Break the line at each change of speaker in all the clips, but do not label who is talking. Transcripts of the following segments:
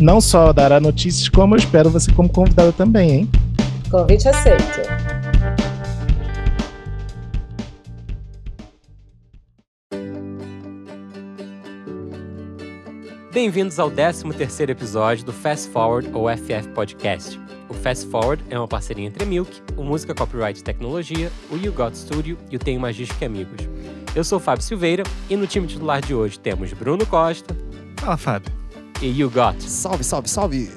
Não só dará notícias, como eu espero você como convidada também, hein?
Convite aceito.
Bem-vindos ao 13º episódio do Fast Forward ou FF Podcast. O Fast Forward é uma parceria entre a Milk, o Música Copyright Tecnologia, o You Got Studio e o Tenho Magística Amigos. Eu sou o Fábio Silveira e no time titular de hoje temos Bruno Costa.
Fala, Fábio.
E You Got.
Salve, salve, salve.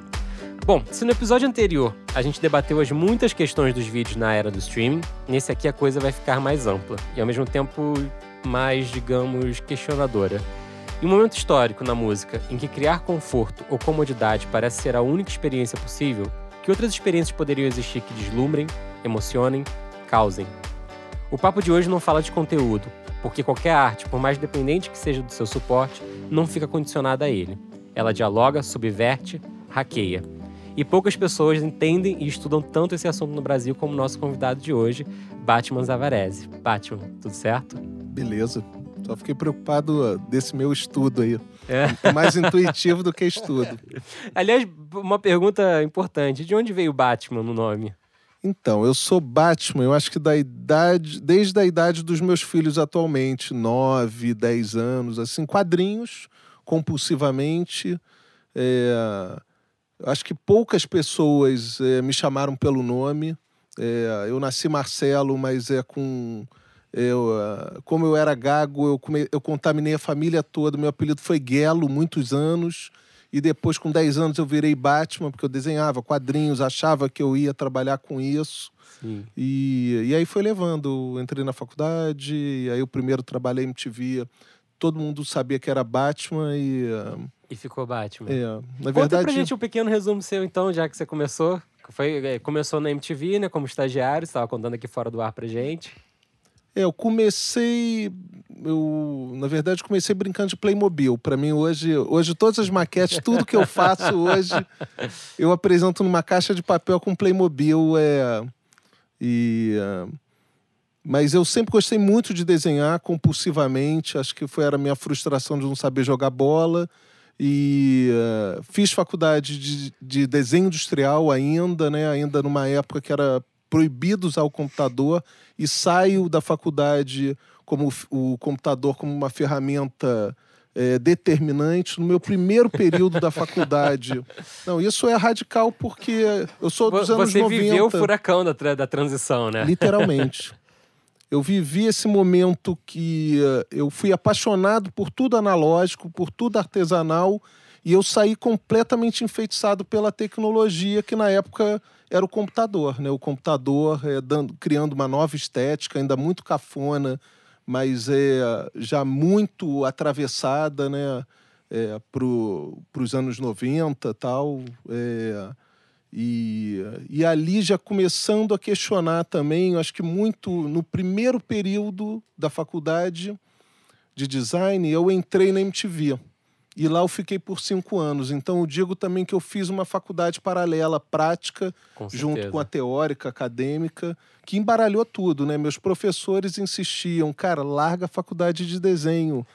Bom, se no episódio anterior a gente debateu as muitas questões dos vídeos na era do streaming, nesse aqui a coisa vai ficar mais ampla e ao mesmo tempo mais, digamos, questionadora. Em um momento histórico na música em que criar conforto ou comodidade parece ser a única experiência possível, que outras experiências poderiam existir que deslumbrem, emocionem, causem? O papo de hoje não fala de conteúdo, porque qualquer arte, por mais dependente que seja do seu suporte, não fica condicionada a ele. Ela dialoga, subverte, hackeia. E poucas pessoas entendem e estudam tanto esse assunto no Brasil como o nosso convidado de hoje, Batman Zavarese. Batman, tudo certo?
Beleza. Só fiquei preocupado desse meu estudo aí.
É.
É mais intuitivo do que estudo.
Aliás, uma pergunta importante: de onde veio Batman no nome?
Então, eu sou Batman, eu acho que da idade, desde a idade dos meus filhos atualmente, 9, 10 anos, assim, quadrinhos, compulsivamente. É, acho que poucas pessoas é, me chamaram pelo nome. É, eu nasci Marcelo, mas é com eu, uh, como eu era gago, eu, come... eu contaminei a família toda. Meu apelido foi Guelo, muitos anos. E depois, com 10 anos, eu virei Batman, porque eu desenhava quadrinhos, achava que eu ia trabalhar com isso. E, e aí foi levando. Eu entrei na faculdade, e aí o primeiro trabalhei em MTV. Todo mundo sabia que era Batman e. Uh,
e ficou Batman.
É, na
Conta
verdade.
pra gente um pequeno resumo seu, então, já que você começou. Foi, é, começou na MTV, né, como estagiário, você estava contando aqui fora do ar pra gente.
É, eu comecei. Eu, na verdade, comecei brincando de Playmobil. Para mim, hoje, hoje, todas as maquetes, tudo que eu faço hoje, eu apresento numa caixa de papel com Playmobil. É, e, é, mas eu sempre gostei muito de desenhar compulsivamente. Acho que foi era a minha frustração de não saber jogar bola. E uh, fiz faculdade de, de desenho industrial ainda, né? Ainda numa época que era proibido usar o computador e saio da faculdade como o computador como uma ferramenta é, determinante no meu primeiro período da faculdade. Não, isso é radical porque eu sou dos anos
Você
90.
Você viveu o furacão da, tra da transição, né?
Literalmente. eu vivi esse momento que uh, eu fui apaixonado por tudo analógico, por tudo artesanal, e eu saí completamente enfeitiçado pela tecnologia que na época era o computador, né? O computador é, dando, criando uma nova estética, ainda muito cafona, mas é já muito atravessada, né? É, para os anos 90 tal. É, e, e ali já começando a questionar também, acho que muito no primeiro período da faculdade de design, eu entrei na MTV. E lá eu fiquei por cinco anos. Então eu digo também que eu fiz uma faculdade paralela, prática,
com
junto com a teórica, acadêmica, que embaralhou tudo, né? Meus professores insistiam, cara, larga a faculdade de desenho.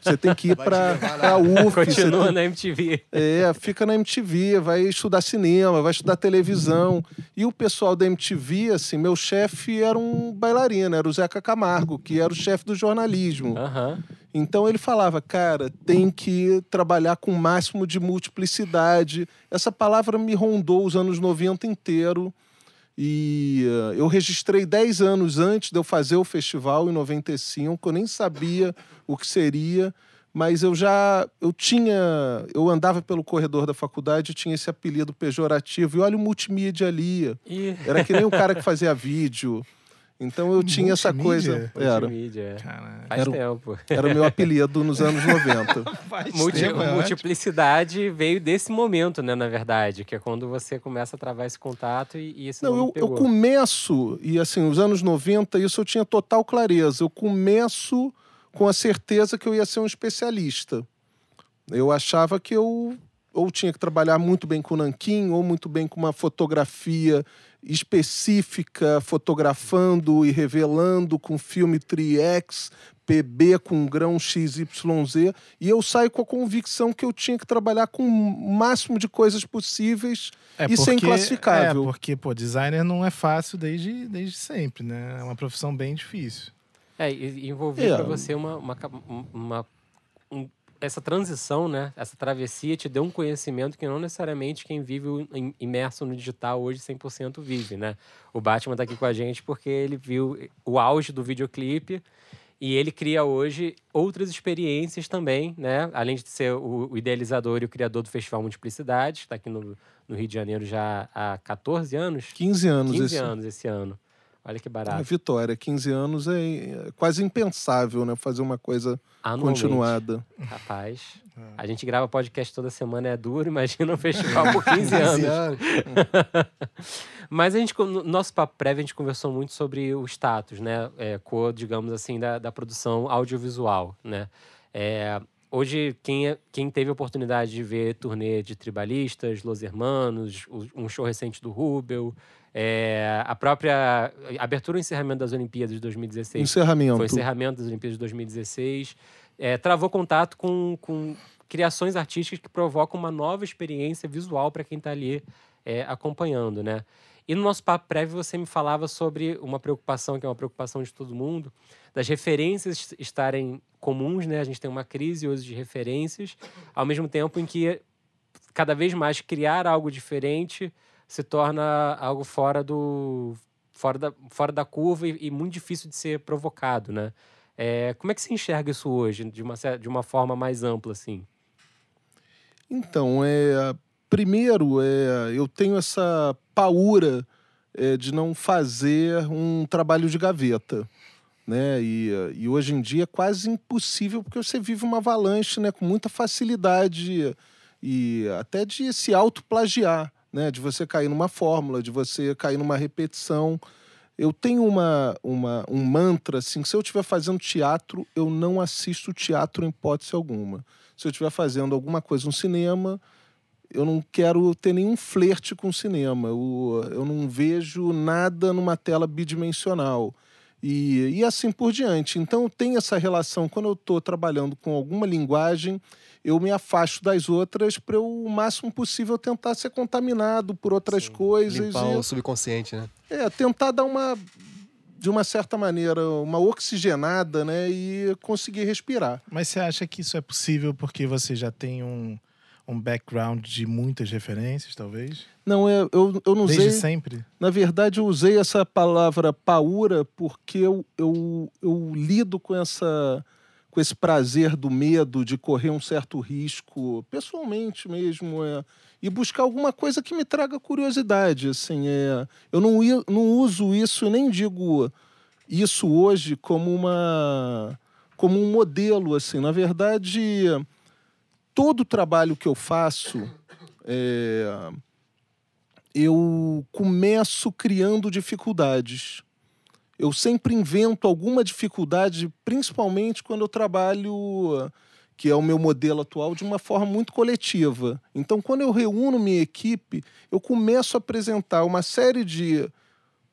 Você tem que ir para a UF.
Continua
tem...
na MTV.
É, fica na MTV, vai estudar cinema, vai estudar televisão. E o pessoal da MTV, assim, meu chefe era um bailarino, era o Zeca Camargo, que era o chefe do jornalismo.
Uhum.
Então ele falava, cara, tem que trabalhar com o máximo de multiplicidade. Essa palavra me rondou os anos 90 inteiro. E uh, eu registrei 10 anos antes de eu fazer o festival, em 95, eu nem sabia o que seria, mas eu já eu tinha, eu andava pelo corredor da faculdade e tinha esse apelido pejorativo. E olha o multimídia ali.
E...
Era que nem o cara que fazia vídeo. Então eu tinha essa coisa.
Multimídia?
Era.
É.
Era. Era o meu apelido nos anos 90.
Faz
Multi-
tempo, é ótimo.
multiplicidade veio desse momento, né, na verdade, que é quando você começa a travar esse contato e, e esse
Não,
nome
eu, eu começo, e assim, os anos 90, isso eu tinha total clareza. Eu começo com a certeza que eu ia ser um especialista. Eu achava que eu ou tinha que trabalhar muito bem com nanquim, ou muito bem com uma fotografia específica, fotografando e revelando com filme 3X, PB com grão XYZ, e eu saio com a convicção que eu tinha que trabalhar com o máximo de coisas possíveis
É
Isso é
porque-
inclassificável.
É, porque, pô, designer não é fácil desde, desde sempre, né? É uma profissão bem difícil.
É, e e envolver
É.
pra você uma, uma, uma- um- essa transição, né? Essa travessia te deu um conhecimento que não necessariamente quem vive imerso no digital hoje 100% vive, né? O Batman tá aqui com a gente porque ele viu o auge do videoclipe e ele cria hoje outras experiências também, né? Além de ser o, idealizador e o criador do Festival Multiplicidade, está aqui no, no Rio de Janeiro já há 14 anos,
15 anos.
15
esse-
anos esse ano. Olha que
A
barato.
vitória, 15 anos é, é quase impensável, né? Fazer uma coisa
Anualmente.
continuada.
Rapaz,
É.
a gente grava podcast toda semana, é duro, imagina um festival por 15 anos. Mas a gente, no nosso papo prévio, a gente conversou muito sobre o status, né? É, co, digamos assim, da, da produção audiovisual, né? É, hoje, quem, é- quem teve a oportunidade de ver turnê de Tribalistas, Los Hermanos, o- um show recente do Rubel, é, a própria abertura e encerramento das Olimpíadas de 2016
Encerramento.
foi encerramento das Olimpíadas de 2016. É, travou contato com, com criações artísticas que provocam uma nova experiência visual para quem está ali é, acompanhando, né? E no nosso papo prévio você me falava sobre uma preocupação que é uma preocupação de todo mundo, das referências estarem comuns, né? A gente tem uma crise hoje de referências, ao mesmo tempo em que cada vez mais criar algo diferente se torna algo fora do fora da, fora da curva e, e muito difícil de ser provocado, né? É, como é que você enxerga isso hoje, de uma, de uma forma mais ampla, assim?
Então, é, primeiro, é, eu tenho essa paura é, de não fazer um trabalho de gaveta. Né? E, e hoje em dia é quase impossível, porque você vive uma avalanche né? com muita facilidade e até de se autoplagiar, né? de você cair numa fórmula, de você cair numa repetição. Eu tenho uma, uma, um mantra assim: que se eu estiver fazendo teatro, eu não assisto teatro em hipótese alguma. Se eu estiver fazendo alguma coisa no cinema, eu não quero ter nenhum flerte com o cinema. Eu, eu não vejo nada numa tela bidimensional. E, e assim por diante. Então eu tenho essa relação. Quando eu estou trabalhando com alguma linguagem, eu me afasto das outras para eu, o máximo possível, tentar ser contaminado por outras
Sim,
coisas.
Limpar
e-
o subconsciente, né?
é, tentar dar uma, de uma certa maneira, uma oxigenada, né? E conseguir respirar.
Mas você acha que isso é possível porque você já tem um, um background de muitas referências, talvez?
Não, é, eu, eu não
Desde
usei.
sempre?
Na verdade, eu usei essa palavra paura porque eu, eu, eu lido com essa com esse prazer do medo de correr um certo risco, pessoalmente mesmo, é, e buscar alguma coisa que me traga curiosidade. Assim, é, eu não, não uso isso e nem digo isso hoje como uma como um modelo. Assim, na verdade, todo o trabalho que eu faço é, eu começo criando dificuldades. Eu sempre invento alguma dificuldade, principalmente quando eu trabalho, que é o meu modelo atual, de uma forma muito coletiva. Então, quando eu reúno minha equipe, eu começo a apresentar uma série de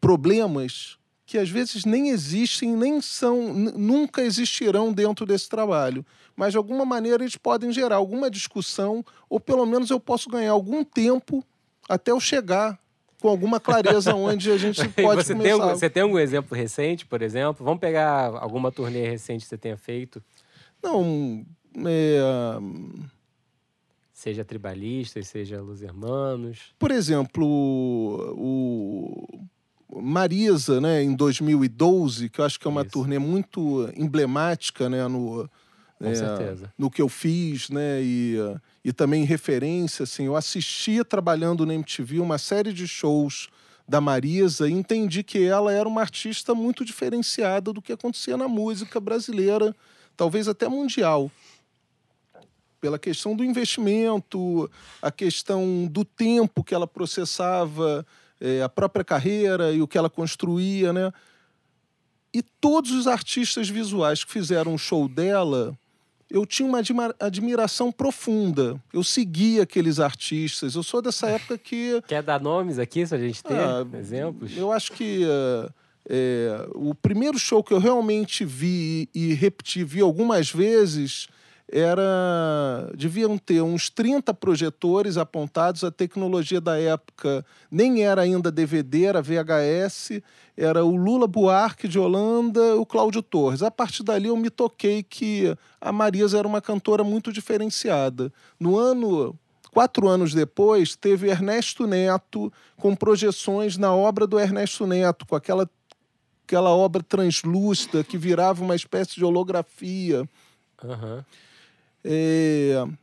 problemas que às vezes nem existem, nem são, nunca existirão dentro desse trabalho. Mas de alguma maneira eles podem gerar alguma discussão, ou pelo menos eu posso ganhar algum tempo até eu chegar com alguma clareza onde a gente pode
você, tem,
começar.
algum- você tem algum exemplo recente, por exemplo? Vamos pegar alguma turnê recente que você tenha feito,
Não, é,
seja Tribalistas, seja Los Hermanos.
por exemplo, o Marisa, né, em 2012, que eu acho que é uma
Isso.
turnê muito emblemática, né, no
Com
é,
certeza.
no que eu fiz, né, e, e também referência, assim, eu assistia trabalhando na MTV uma série de shows da Marisa e entendi que ela era uma artista muito diferenciada do que acontecia na música brasileira, talvez até mundial. Pela questão do investimento, a questão do tempo que ela processava é, a própria carreira e o que ela construía, né? E todos os artistas visuais que fizeram o show dela, eu tinha uma admiração profunda. Eu seguia aqueles artistas. Eu sou dessa época que.
Quer dar nomes aqui, se a gente ter ah, exemplos?
Eu acho que uh, é, o primeiro show que eu realmente vi e repeti, vi algumas vezes, era deviam ter uns 30 projetores apontados. A tecnologia da época nem era ainda DVD, era VHS. Era o Lula Buarque de Holanda, o Cláudio Torres. A partir dali eu me toquei que a Marisa era uma cantora muito diferenciada. No ano Quatro anos depois, teve Ernesto Neto com projeções na obra do Ernesto Neto, com aquela, aquela obra translúcida que virava uma espécie de holografia.
Uhum.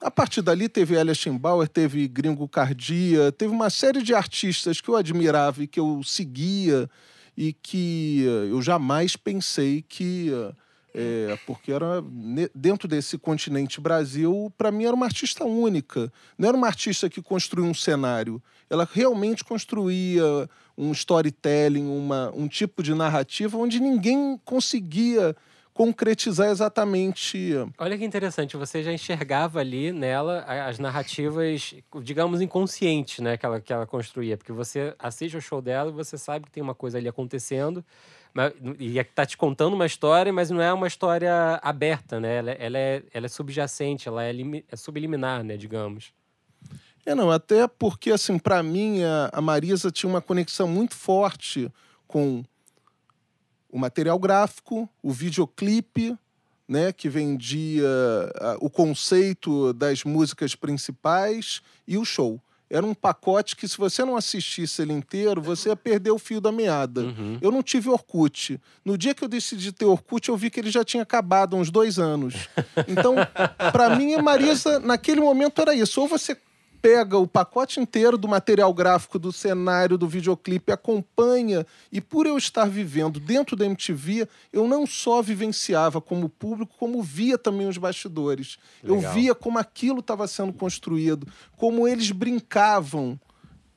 A partir dali teve Elia Schimbauer, teve Gringo Cardia, teve uma série de artistas que eu admirava e que eu seguia e que eu jamais pensei que é, porque era dentro desse continente Brasil, para mim era uma artista única. Não era uma artista que construía um cenário. Ela realmente construía um storytelling, uma, um tipo de narrativa onde ninguém conseguia concretizar exatamente.
Olha que interessante, você já enxergava ali nela as narrativas, digamos, inconscientes, né, que ela, que ela construía, porque você assiste o show dela e você sabe que tem uma coisa ali acontecendo, mas, e é tá te contando uma história, mas não é uma história aberta, né? Ela, ela, é, ela é subjacente, ela é, é subliminar, né, digamos.
É, não, até porque, assim, para mim, a, a Marisa tinha uma conexão muito forte com o material gráfico, o videoclipe, né, que vendia o conceito das músicas principais e o show. Era um pacote que, se você não assistisse ele inteiro, você ia perder o fio da meada. Uhum. Eu não tive Orkut. No dia que eu decidi ter Orkut, eu vi que ele já tinha acabado há uns dois anos. Então, para mim, Marisa, naquele momento era isso. Ou você pega o pacote inteiro do material gráfico, do cenário, do videoclipe, acompanha, e por eu estar vivendo dentro da MTV, eu não só vivenciava como público, como via também os bastidores. Legal. Eu via como aquilo estava sendo construído, como eles brincavam,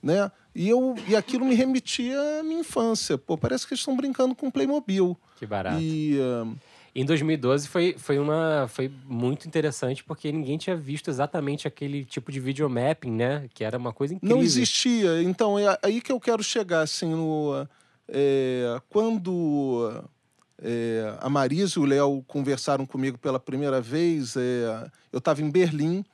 né? E, eu, e aquilo me remetia à minha infância. Pô, parece que eles estão brincando com Playmobil.
Que barato.
E... Uh,
em 2012 foi, foi, uma, foi muito interessante porque ninguém tinha visto exatamente aquele tipo de videomapping, né? Que era uma coisa incrível.
Não existia. Então, é aí que eu quero chegar, assim, no... É, quando é, a Marisa e o Léo conversaram comigo pela primeira vez, é, eu estava em Berlim,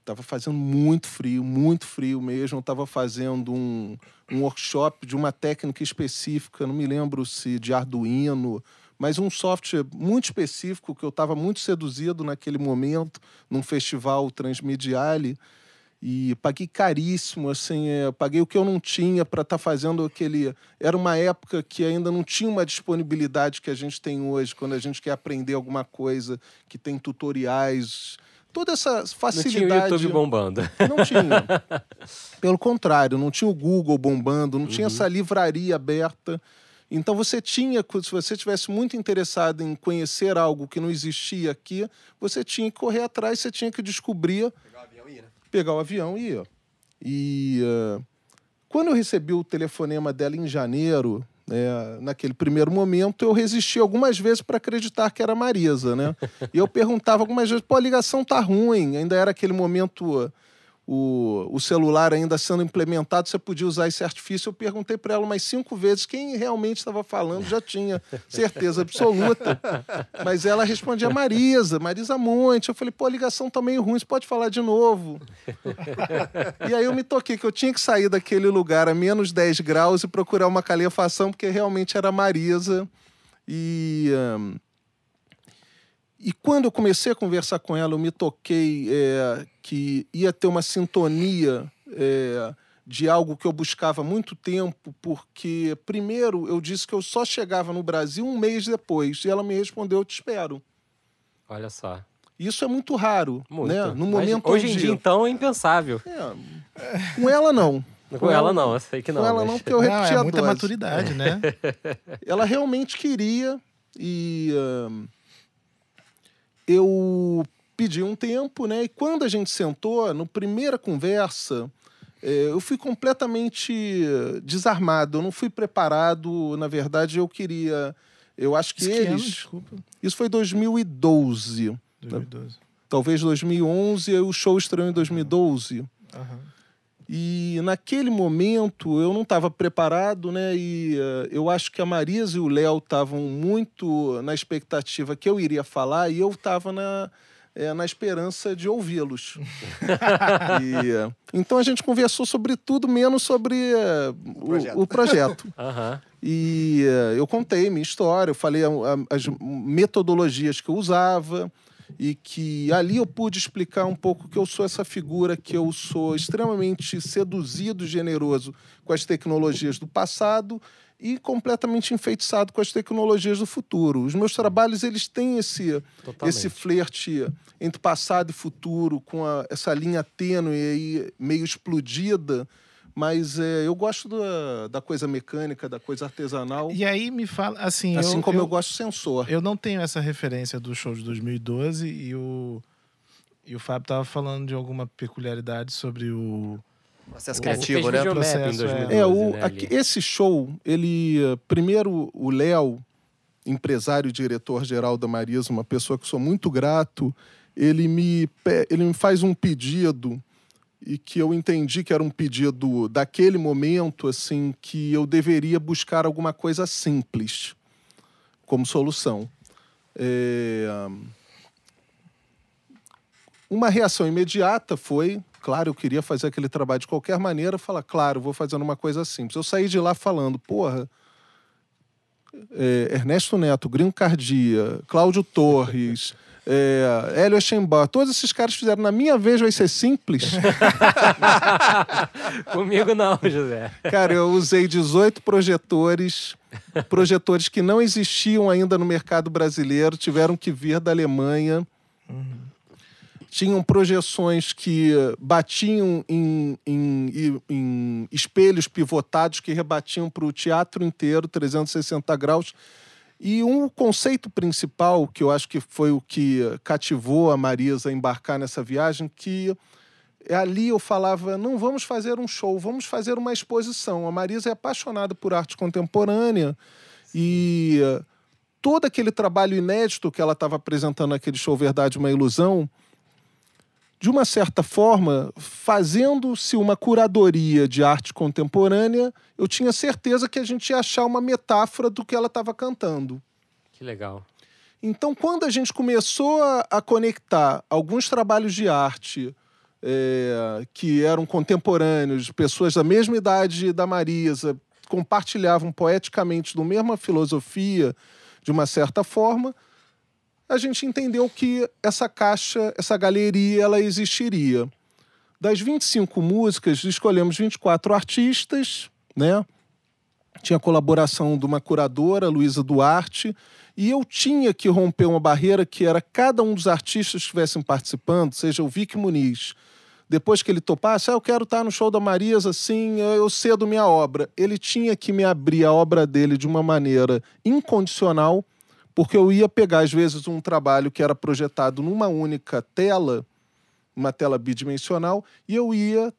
estava fazendo muito frio, muito frio mesmo. Estava fazendo um, um workshop de uma técnica específica, não me lembro se de Arduino mas um software muito específico que eu estava muito seduzido naquele momento, num festival Transmediale, e paguei caríssimo, assim, é, paguei o que eu não tinha para estar tá fazendo aquele. Era uma época que ainda não tinha uma disponibilidade que a gente tem hoje, quando a gente quer aprender alguma coisa, que tem tutoriais, toda essa facilidade. Não
tinha o YouTube bombando.
Não tinha. Pelo contrário, não tinha o Google bombando, não uhum. tinha essa livraria aberta. Então você tinha, se você tivesse muito interessado em conhecer algo que não existia aqui, você tinha que correr atrás, você tinha que descobrir. Pegar o avião e ir, né? Pegar o avião e ir. E uh, quando eu recebi o telefonema dela em janeiro, é, naquele primeiro momento, eu resisti algumas vezes para acreditar que era Marisa, né? E eu perguntava algumas vezes, pô, a ligação tá ruim, ainda era aquele momento o, o celular ainda sendo implementado, você podia usar esse artifício. Eu perguntei para ela umas cinco vezes quem realmente estava falando, já tinha certeza absoluta. Mas ela respondia Marisa, Marisa Monte. Eu falei, pô, a ligação tá meio ruim, você pode falar de novo. e aí eu me toquei que eu tinha que sair daquele lugar a menos 10 graus e procurar uma calefação, porque realmente era Marisa. E. Um, e quando eu comecei a conversar com ela, eu me toquei é, que ia ter uma sintonia é, de algo que eu buscava há muito tempo, porque, primeiro, eu disse que eu só chegava no Brasil um mês depois, e ela me respondeu: Eu te espero.
Olha só.
Isso é muito raro, muito. né?
No momento hoje em dia, então, é impensável.
É, com ela, não.
Com ela não, eu sei que não.
Com ela
mas-
não, porque eu
Não,
repeti
é
a
muita
dose.
maturidade, né?
Ela realmente queria e ahn, eu pedi um tempo, né? E quando a gente sentou, na primeira conversa, eh, eu fui completamente desarmado. Eu não fui preparado. Na verdade, eu queria. Eu acho que eles.
desculpa.
Isso foi 2012.
2012.
Talvez 2011, e o show estreou em 2012.
Aham.
E naquele momento eu não estava preparado, né? E eh, eu acho que a Marisa e o Léo estavam muito na expectativa que eu iria falar e eu estava na, eh, na esperança de ouvi-los. Eh, então a gente conversou sobre tudo, menos sobre eh, o,
projeto.
o projeto.
Aham.
E eu contei minha história, eu falei a- a- as metodologias que eu usava e que ali eu pude explicar um pouco que eu sou essa figura, que eu sou extremamente seduzido e generoso com as tecnologias do passado e completamente enfeitiçado com as tecnologias do futuro. Os meus trabalhos eles têm esse
Totalmente.
esse flerte entre passado e futuro, com a- essa linha tênue aí, meio explodida, mas é, eu gosto da, da coisa mecânica, da coisa artesanal,
E aí me fala, assim,
assim
eu,
como eu,
eu,
gosto do sensor.
eu não tenho essa referência do show de 2012 e o, e o Fábio tava falando de alguma peculiaridade sobre o...
Processo
É,
criativo,
fez
né?
Processo, é.
2012,
É, o,
né,
aqui- esse show, ele. Primeiro, o Léo, empresário e diretor-geral da Marisa, uma pessoa que sou muito grato, ele me, ele me faz um pedido e que eu entendi que era um pedido daquele momento, assim, que eu deveria buscar alguma coisa simples como solução. É, Uma reação imediata foi, claro, eu queria fazer aquele trabalho de qualquer maneira, falar, claro, vou fazendo uma coisa simples. Eu saí de lá falando, porra, é, Ernesto Neto, Gringo Cardia, Cláudio Torres, é, Hélio Eschenbach, todos esses caras fizeram. Na minha vez vai ser simples.
Comigo não, José.
Cara, eu usei 18 projetores, projetores que não existiam ainda no mercado brasileiro, tiveram que vir da Alemanha. Tinham projeções que batiam em, em- em espelhos pivotados que rebatiam para o teatro inteiro, 360 graus. E um conceito principal, que eu acho que foi o que cativou a Marisa a embarcar nessa viagem, que ali eu falava, não vamos fazer um show, vamos fazer uma exposição. A Marisa é apaixonada por arte contemporânea e todo aquele trabalho inédito que ela estava apresentando naquele show Verdade, uma Ilusão, de uma certa forma, fazendo-se uma curadoria de arte contemporânea, eu tinha certeza que a gente ia achar uma metáfora do que ela estava cantando.
Que legal.
Então, quando a gente começou a, a conectar alguns trabalhos de arte é, que eram contemporâneos, pessoas da mesma idade da Marisa, compartilhavam poeticamente da mesma filosofia, de uma certa forma, a gente entendeu que essa caixa, essa galeria, ela existiria. Das 25 músicas, escolhemos 24 artistas, né? Tinha colaboração de uma curadora, Luísa Duarte, e eu tinha que romper uma barreira que era cada um dos artistas que estivessem participando, seja o Vic Muniz, depois que ele topasse, ah, eu quero estar no show da Marisa, assim, eu cedo minha obra. Ele tinha que me abrir a obra dele de uma maneira incondicional, porque eu ia pegar, às vezes, um trabalho que era projetado numa única tela, uma tela bidimensional, e eu ia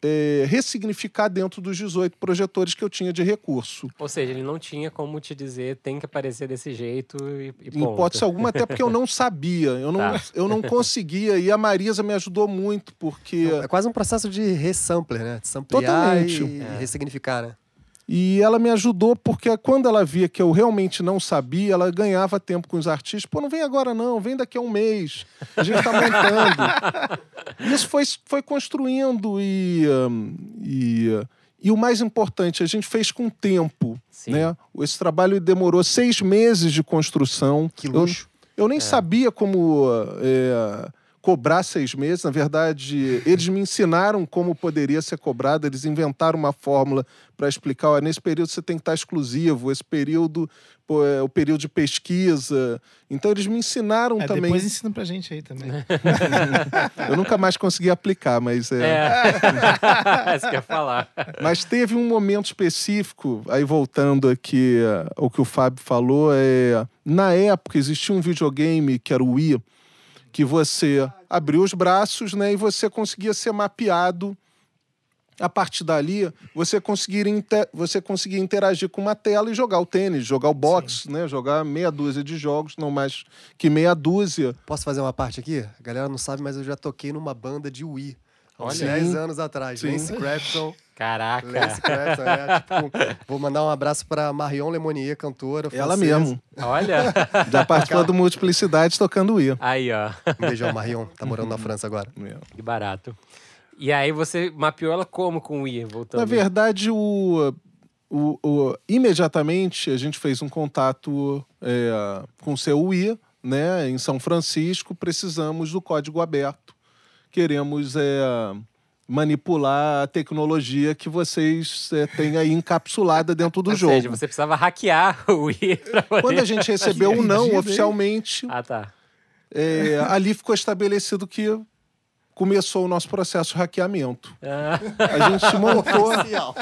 eh, ressignificar dentro dos 18 projetores que eu tinha de recurso.
Ou seja, ele não tinha como te dizer tem que aparecer desse jeito e, e
Em
ponto.
hipótese alguma, até porque eu não sabia, eu não,
Tá.
eu não conseguia. E a Marisa me ajudou muito, porque.
É quase um processo de resampler, né? De samplear
Totalmente.
e
É.
ressignificar, né?
E ela me ajudou porque quando ela via que eu realmente não sabia, ela ganhava tempo com os artistas. Pô, não vem agora não, vem daqui a um mês. A gente tá montando. Isso foi, foi construindo e, hum, e, e o mais importante, a gente fez com tempo.
Sim.
Né? Esse trabalho demorou seis meses de construção.
Que
Eu-
luxo.
Eu nem
É.
sabia como, é, cobrar seis meses. Na verdade, eles me ensinaram como poderia ser cobrado, eles inventaram uma fórmula para explicar: olha, nesse período você tem que estar exclusivo, esse período pô, é o período de pesquisa. Então, eles me ensinaram
É,
também.
depois ensina pra gente aí também.
Eu nunca mais consegui aplicar, mas é.
É. Isso que eu ia falar.
Mas teve um momento específico, aí voltando aqui eh, ao que o Fábio falou, é na época existia um videogame que era o Wii, que você abria os braços, né, e você conseguia ser mapeado. A partir dali, você conseguia, inte- você conseguia interagir com uma tela e jogar o tênis, jogar o boxe, né, jogar meia dúzia de jogos, não mais que meia dúzia.
Posso fazer uma parte aqui? A galera não sabe, mas eu já toquei numa banda de Wii. Uns
Olha.
10 anos atrás.
Sim.
Lance Crafton.
Caraca.
Lance Crafton, é. Tipo, vou mandar um abraço pra Marion Lemonier, cantora.
Ela
francesa.
mesmo.
Olha.
Já participou do Multiplicidade tocando Wii.
Aí, ó.
Um beijão, Marion. Tá morando na França agora.
Que barato. E aí você mapeou ela como com o Wii? Voltando.
Na verdade, o, o, o- imediatamente a gente fez um contato é, com o CUI, né, em São Francisco. Precisamos do código aberto. Queremos é, manipular a tecnologia que vocês é, têm aí encapsulada dentro do
Ou
jogo.
seja, você precisava hackear o Wii.
Quando a gente recebeu o não
Diz aí.
oficialmente,
Ah, tá.
é, ali ficou estabelecido que começou o nosso processo de hackeamento.
Ah,
A gente montou.
Oficial.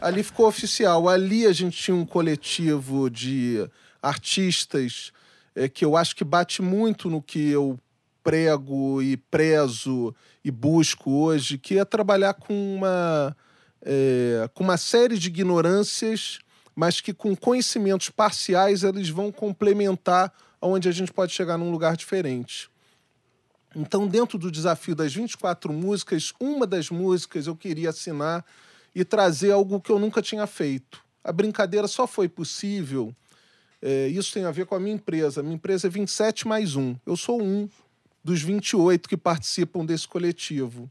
Ali ficou oficial. Ali a gente tinha um coletivo de artistas eh, que eu acho que bate muito no que eu prego e prezo e busco hoje, que é trabalhar com uma, eh, com uma série de ignorâncias, mas que com conhecimentos parciais eles vão complementar onde a gente pode chegar num lugar diferente. Então, dentro do desafio das 24 músicas, uma das músicas eu queria assinar e trazer algo que eu nunca tinha feito. A brincadeira só foi possível. é, isso tem a ver com a minha empresa. A minha empresa é 27 mais um. Eu sou um dos 28 que participam desse coletivo.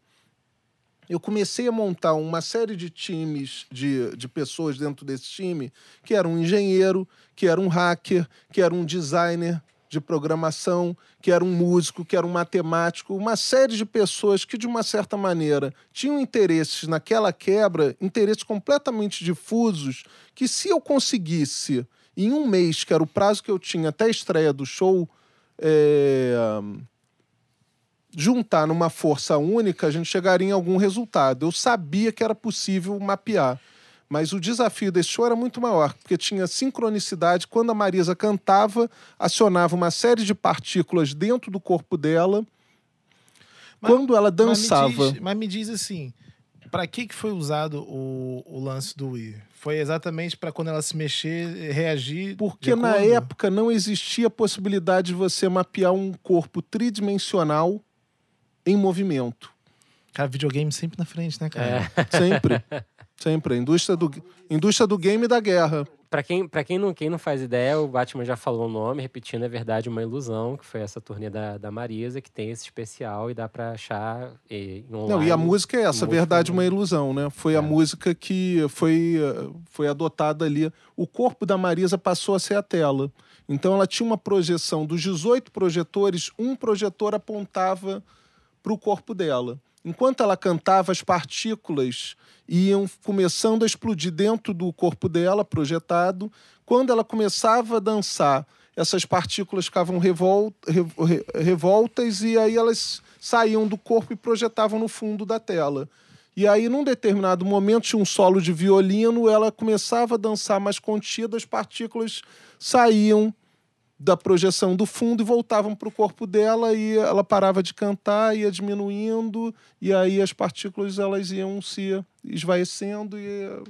Eu comecei a montar uma série de times de, de pessoas dentro desse time, que era um engenheiro, que era um hacker, que era um designer de programação, que era um músico, que era um matemático, uma série de pessoas que, de uma certa maneira, tinham interesses naquela quebra, interesses completamente difusos, que se eu conseguisse, em um mês, que era o prazo que eu tinha até a estreia do show, é, juntar numa força única, a gente chegaria em algum resultado. Eu sabia que era possível mapear. Mas o desafio desse show era muito maior, porque tinha sincronicidade. Quando a Marisa cantava, acionava uma série de partículas dentro do corpo dela.
Mas-
Quando ela
Mas me
dançava.
diz- Mas me diz assim, pra que que foi usado o, o lance do Wii? Foi exatamente pra quando ela se mexer, reagir?
Porque na época não existia a possibilidade de você mapear um corpo tridimensional em movimento.
Cara, videogame sempre na frente, né, cara?
É.
Sempre. Sempre. A indústria do, indústria do game e da guerra.
Pra quem, pra quem, não, quem não faz ideia, o Batman já falou o nome, repetindo, é verdade uma ilusão, que foi essa turnê da, da Marisa, que tem esse especial e dá pra achar em online.
Não, e a música é essa, verdade, uma
famoso.
ilusão, né? Foi
É.
a música que foi, foi adotada ali. O corpo da Marisa passou a ser a tela. Então ela tinha uma projeção dos 18 projetores, um projetor apontava para o corpo dela. Enquanto ela cantava, as partículas iam começando a explodir dentro do corpo dela, projetado. Quando ela começava a dançar, essas partículas ficavam revol- rev- re- revoltas e aí elas saíam do corpo e projetavam no fundo da tela. E aí, num determinado momento, tinha um solo de violino, ela começava a dançar mais contida, as partículas saíam da projeção do fundo e voltavam para o corpo dela e ela parava de cantar, ia diminuindo e aí as partículas elas iam se esvaecendo e,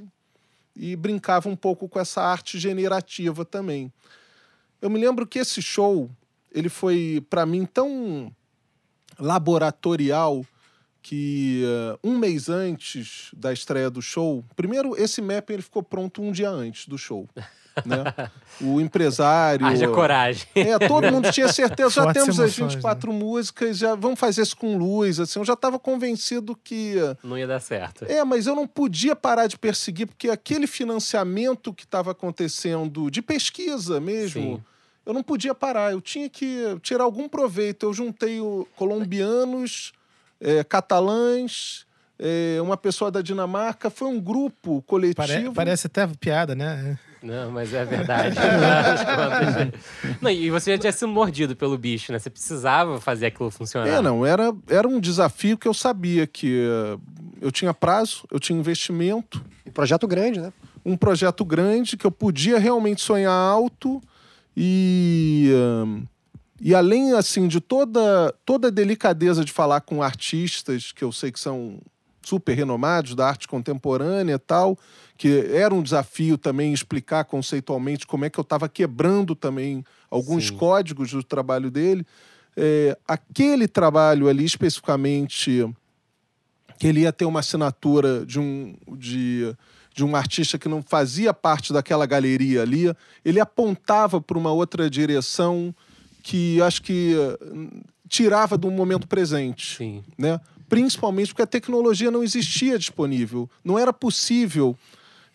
e brincava um pouco com essa arte generativa também. Eu me lembro que esse show ele foi para mim tão laboratorial que eh, um mês antes da estreia do show, primeiro esse mapping ele ficou pronto um dia antes do show, né? O empresário,
Haja coragem.
é, todo mundo tinha certeza, já temos as
emoções,
24 músicas, já vamos fazer isso com luz, assim, eu já estava convencido que
Não ia dar certo.
é, mas eu não podia parar de perseguir porque aquele financiamento que estava acontecendo de pesquisa mesmo,
Sim.
eu não podia parar, eu tinha que tirar algum proveito. Eu juntei o colombianos, é, catalães, é, uma pessoa da Dinamarca, foi um grupo coletivo.
Pare- parece até piada, né?
Não, mas é verdade. Né? Não, e você já tinha sido mordido pelo bicho, né? Você precisava fazer aquilo funcionar.
É, não, era, era um desafio que eu sabia que eh, eu tinha prazo, eu tinha investimento,
E projeto grande, né?
um projeto grande que eu podia realmente sonhar alto e ahn, e além assim de toda toda a delicadeza de falar com artistas que eu sei que são super renomados da arte contemporânea e tal, que era um desafio também explicar conceitualmente como é que eu estava quebrando também alguns
Sim.
códigos do trabalho dele. É, aquele trabalho ali especificamente que ele ia ter uma assinatura de um, de, de um artista que não fazia parte daquela galeria ali, ele apontava para uma outra direção que acho que eh, tirava do momento presente
Sim.
né? Principalmente porque a tecnologia não existia disponível, não era possível.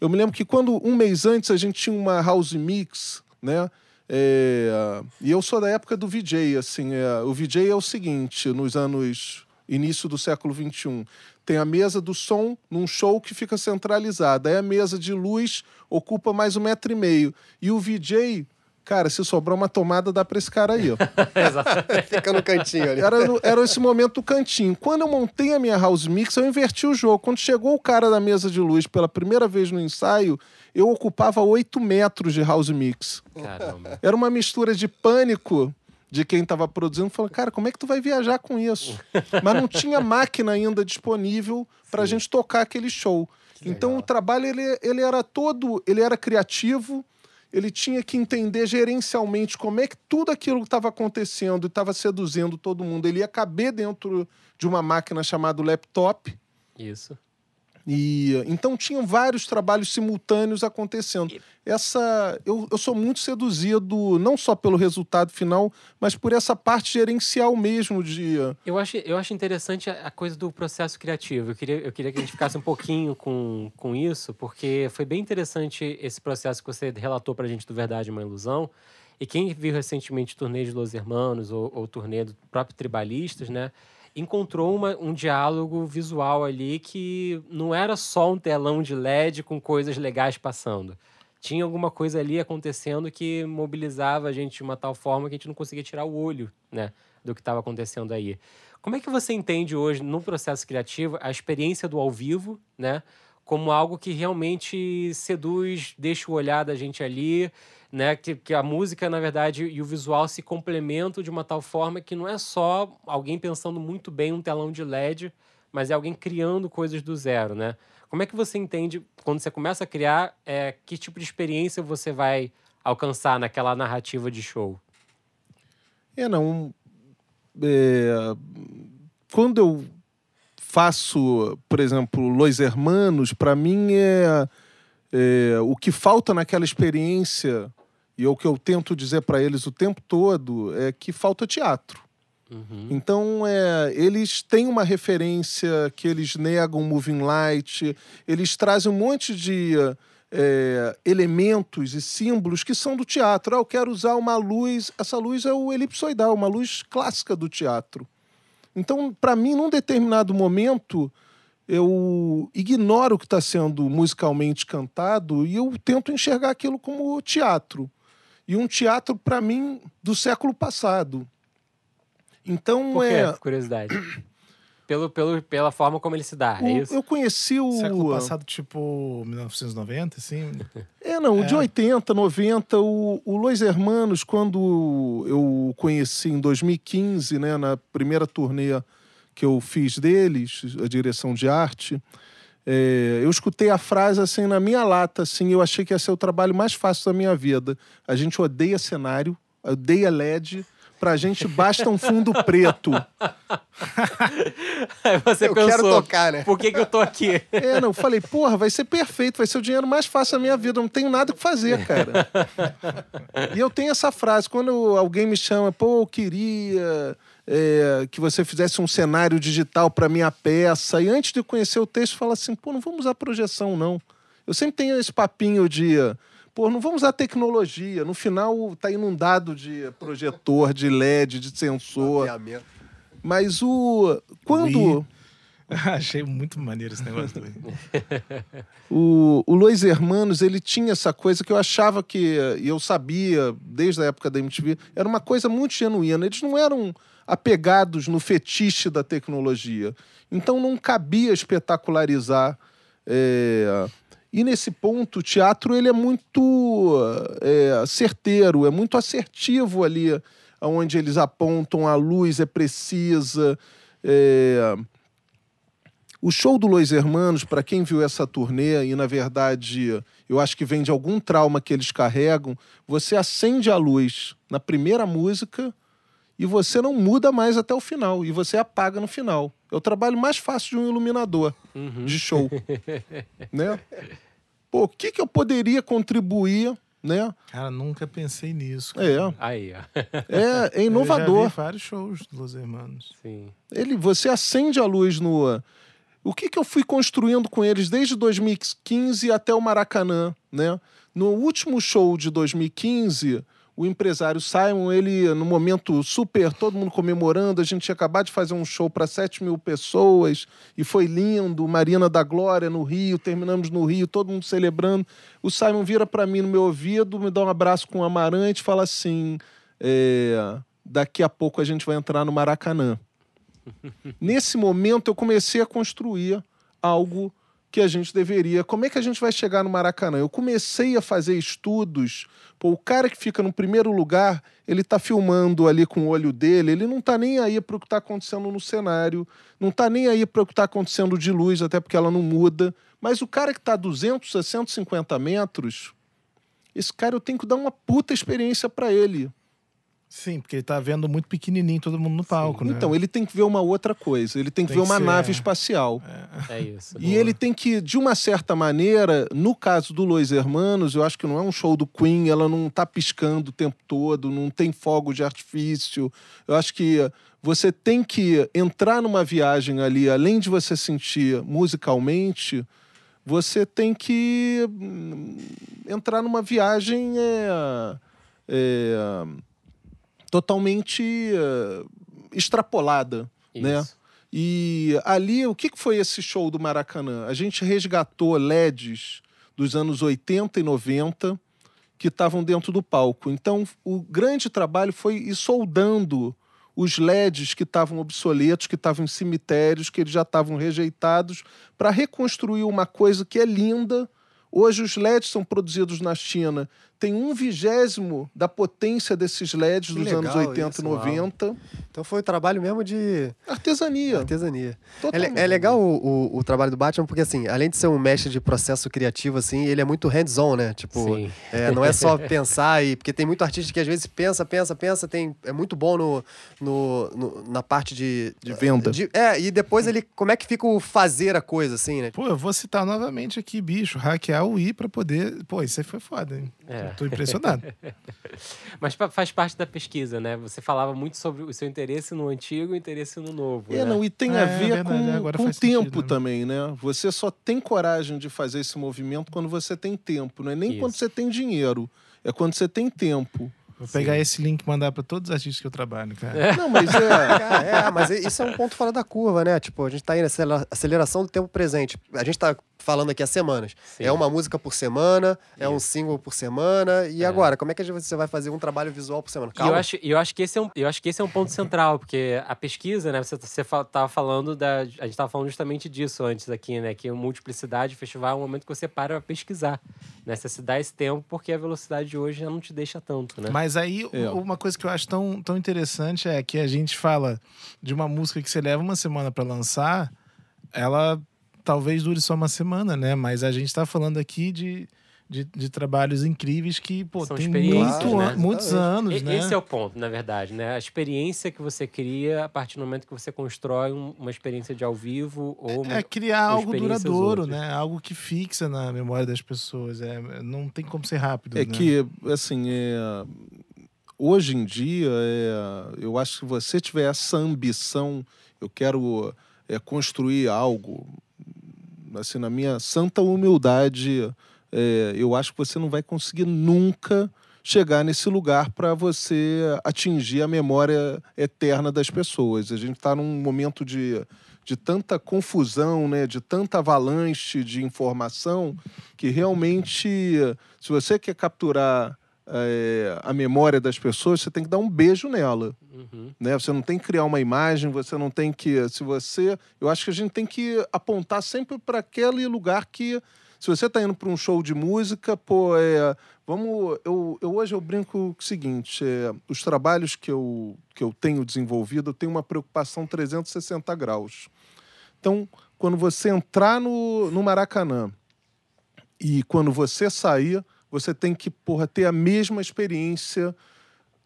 Eu me lembro que quando um mês antes a gente tinha uma house mix, né? É, e eu sou da época do VJ, assim, é, o VJ é o seguinte, nos anos início do século XXI, tem a mesa do som num show que fica centralizada, aí a mesa de luz ocupa mais um metro e meio, e o VJ, cara, se sobrar uma tomada dá para esse cara aí, ó.
Fica no cantinho ali.
Era, no- era esse momento do cantinho. Quando eu montei a minha house mix, eu inverti o jogo. Quando chegou o cara da mesa de luz pela primeira vez no ensaio, eu ocupava 8 metros de house mix.
Caramba.
Era uma mistura de pânico de quem estava produzindo, falando, cara, como é que tu vai viajar com isso? Mas não tinha máquina ainda disponível para a gente tocar aquele show. Então o trabalho ele, ele era todo, ele era criativo, ele tinha que entender gerencialmente como é que tudo aquilo que estava acontecendo e estava seduzindo todo mundo, ele ia caber dentro de uma máquina chamada laptop.
Isso.
E então tinham vários trabalhos simultâneos acontecendo. Essa eu, eu sou muito seduzido não só pelo resultado final, mas por essa parte gerencial mesmo de
Eu acho, eu acho interessante a a coisa do processo criativo. Eu queria, eu queria que a gente ficasse um pouquinho com, com isso, porque foi bem interessante esse processo que você relatou pra gente do Verdade é uma Ilusão. E quem viu recentemente o turnê de Los Hermanos ou, ou o turnê do próprio Tribalistas, né? Encontrou uma, um diálogo visual ali que não era só um telão de LED com coisas legais passando. Tinha alguma coisa ali acontecendo que mobilizava a gente de uma tal forma que a gente não conseguia tirar o olho, né? Do que estava acontecendo aí. Como é que você entende hoje, no processo criativo, a experiência do ao vivo, né? Como algo que realmente seduz, deixa o olhar da gente ali, né? Que, que a música, na verdade, e o visual se complementam de uma tal forma que não é só alguém pensando muito bem um telão de LED, mas é alguém criando coisas do zero, né? Como é que você entende, quando você começa a criar, é, que tipo de experiência você vai alcançar naquela narrativa de show?
É, não. é, quando eu faço, por exemplo, Los Hermanos, para mim é, é o que falta naquela experiência e é o que eu tento dizer para eles o tempo todo é que falta teatro.
Uhum.
Então, é, eles têm uma referência que eles negam moving light, eles trazem um monte de é, elementos e símbolos que são do teatro. Ah, eu quero usar uma luz, essa luz é o elipsoidal, uma luz clássica do teatro. Então, para mim, num determinado momento, eu ignoro o que está sendo musicalmente cantado e eu tento enxergar aquilo como teatro. E um teatro, para mim, do século passado. Então,
Por quê?
é.
Curiosidade. pelo, pelo, pela forma como ele se dá,
o-
é isso?
eu conheci o.
Século passado, tipo 1990, assim.
É, não,
É.
de 80, 90, o, o Los Hermanos, quando eu o conheci em 2015, né, na primeira turnê que eu fiz deles, a direção de arte, é, eu escutei a frase assim na minha lata, assim, eu achei que ia ser o trabalho mais fácil da minha vida. A gente odeia cenário, odeia LED, pra gente basta um fundo preto.
Aí você
Eu
pensou,
quero tocar, né?
por que, que eu tô aqui?
É, não, eu falei, porra, vai ser perfeito, vai ser o dinheiro mais fácil da minha vida, eu não tenho nada que fazer, cara. e eu tenho essa frase, quando alguém me chama, pô, eu queria é, que você fizesse um cenário digital para minha peça, e antes de conhecer o texto, fala assim, pô, não vamos usar projeção, não. Eu sempre tenho esse papinho de, Pô, não vamos usar tecnologia. No final tá inundado de projetor, de LED, de sensor. Mas o. Quando.
Achei muito maneiro esse negócio também.
O, o Luiz Hermanos, ele tinha essa coisa que eu achava que, e eu sabia desde a época da MTV, era uma coisa muito genuína. Eles não eram apegados no fetiche da tecnologia. Então não cabia espetacularizar. é, E nesse ponto, o teatro ele é muito é, certeiro, é muito assertivo ali, onde eles apontam, a luz é precisa. é, o show do Los Hermanos, para quem viu essa turnê, e na verdade eu acho que vem de algum trauma que eles carregam, você acende a luz na primeira música e você não muda mais até o final, e você apaga no final. É o trabalho mais fácil de um iluminador
Uhum.
de show. né? Pô, o que, que eu poderia contribuir, né?
Cara, nunca pensei nisso.
É,
Aí, ó.
é, é
Eu
inovador.
já vi vários shows dos Hermanos.
Sim.
ele, você acende a luz no. O que, que eu fui construindo com eles desde 2015 até o Maracanã, né? No último show de 2015, o empresário Simon, ele, no momento super, todo mundo comemorando, a gente tinha acabado de fazer um show para 7 mil pessoas e foi lindo, Marina da Glória no Rio, terminamos no Rio, todo mundo celebrando. O Simon vira para mim no meu ouvido, me dá um abraço com um amarante e fala assim: é, daqui a pouco a gente vai entrar no Maracanã. Nesse momento, eu comecei a construir algo que a gente deveria. Como é que a gente vai chegar no Maracanã? Eu comecei a fazer estudos. Pô, o cara que fica no primeiro lugar, ele está filmando ali com o olho dele, ele não está nem aí para o que está acontecendo no cenário, não está nem aí para o que está acontecendo de luz, até porque ela não muda. Mas o cara que está a 200, a 150 metros, esse cara eu tenho que dar uma puta experiência para ele.
Sim, porque ele tá vendo muito pequenininho todo mundo no palco, né?
Então, ele tem que ver uma outra coisa. Ele tem que
Tem
ver
que
uma
ser,
nave
é.
espacial.
É isso.
E ele tem que, de uma certa maneira, no caso do Los Hermanos, eu acho que não é um show do Queen, ela não tá piscando o tempo todo, não tem fogo de artifício. Eu acho que você tem que entrar numa viagem ali, além de você sentir musicalmente, você tem que hum, entrar numa viagem é, é, totalmente é, extrapolada, né?
Isso.
E ali, o que que foi esse show do Maracanã? A gente resgatou LEDs dos anos 80 e 90 que estavam dentro do palco. Então, o grande trabalho foi ir soldando os LEDs que estavam obsoletos, que estavam em cemitérios, que eles já estavam rejeitados, para reconstruir uma coisa que é linda. Hoje os LEDs são produzidos na China. Tem um vigésimo da potência desses LEDs
Que
dos anos
legal
80
isso,
e
uau.
90.
Então foi o trabalho mesmo de
Artesania.
artesania. É,
Totalmente.
é legal o, o- o trabalho do Batman, porque assim, além de ser um mestre de processo criativo, assim, ele é muito hands-on, né? Tipo,
Sim.
é, não é só pensar e. Porque tem muito artista que às vezes pensa, pensa, pensa, tem, é muito bom no, no, no- na parte de.
De venda.
de- é, e depois ele. Como é que fica o fazer a coisa, assim, né?
Pô, eu vou citar novamente aqui, bicho, hackear o i pra poder. Pô, isso aí foi foda, hein?
É.
Tô impressionado.
Mas faz parte da pesquisa, né? Você falava muito sobre o seu interesse no antigo e o interesse no novo.
É,
né?
não, e tem a
É,
ver
verdade,
com,
faz
tempo
sentido, né?
também, né? Você só tem coragem de fazer esse movimento quando você tem tempo, não é nem
Isso.
quando você tem dinheiro, é quando você tem tempo.
Vou pegar esse link e mandar pra todos os artistas que eu trabalho, cara.
Não, mas é.
É, mas isso é um ponto fora da curva, né? Tipo, a gente tá aí nessa acelera- aceleração do tempo presente. A gente tá falando aqui há semanas.
Sim.
É uma música por semana, é um single por semana. E
É.
agora, como é que você vai fazer um trabalho visual por semana?
E eu
Calma.
acho, e eu, acho que esse é um, eu acho que esse é um ponto central, porque a pesquisa, né? Você, você tava falando da. A gente tava falando justamente disso antes aqui, né? Que o multiplicidade festival é um momento que você para pra pesquisar. Né? Você se dá esse tempo porque a velocidade de hoje já não te deixa tanto, né?
Mas aí,
É.
uma coisa que eu acho tão, tão interessante é que a gente fala de uma música que você leva uma semana pra lançar, ela talvez dure só uma semana, né? Mas a gente tá falando aqui de, de, de trabalhos incríveis que, pô,
São
tem
experiências,
muito,
né?
muitos anos,
E-
né?
Esse é o ponto, na verdade, né? A experiência que você cria a partir do momento que você constrói um- uma experiência de ao vivo ou uma...
É criar
com
algo duradouro,
outras.
né? Algo que fixa na memória das pessoas. É, não tem como ser rápido.
É
né?
que, assim, é, hoje em dia, é, eu acho que se você tiver essa ambição, eu quero é, construir algo, assim, na minha santa humildade, é, eu acho que você não vai conseguir nunca chegar nesse lugar para você atingir a memória eterna das pessoas. A gente está num momento de, de tanta confusão, né, de tanta avalanche de informação, que realmente, se você quer capturar é, a memória das pessoas, você tem que dar um beijo nela.
Uhum.
Né? Você não tem que criar uma imagem, você não tem que. Se você. Eu acho que a gente tem que apontar sempre para aquele lugar que. Se você está indo para um show de música, pô, é, vamos. Eu, eu hoje eu brinco o seguinte: é, os trabalhos que eu, que eu tenho desenvolvido, eu tenho uma preocupação 360 graus. Então, quando você entrar no, no Maracanã e quando você sair, você tem que porra, ter a mesma experiência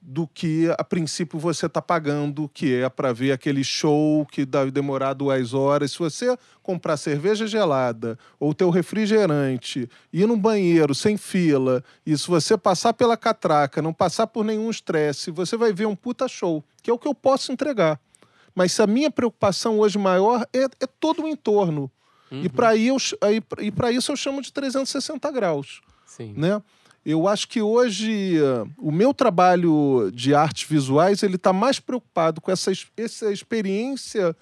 do que a princípio você está pagando, que é para ver aquele show que deve demorar duas horas. Se você comprar cerveja gelada ou teu refrigerante, ir no banheiro sem fila, e se você passar pela catraca, não passar por nenhum estresse, você vai ver um puta show, que é o que eu posso entregar. Mas a minha preocupação hoje maior é, é todo o entorno.
Uhum.
E para isso eu chamo de 360 graus
Sim.
né? Eu acho que hoje uh, o meu trabalho de artes visuais ele está mais preocupado com essa, es- essa experiência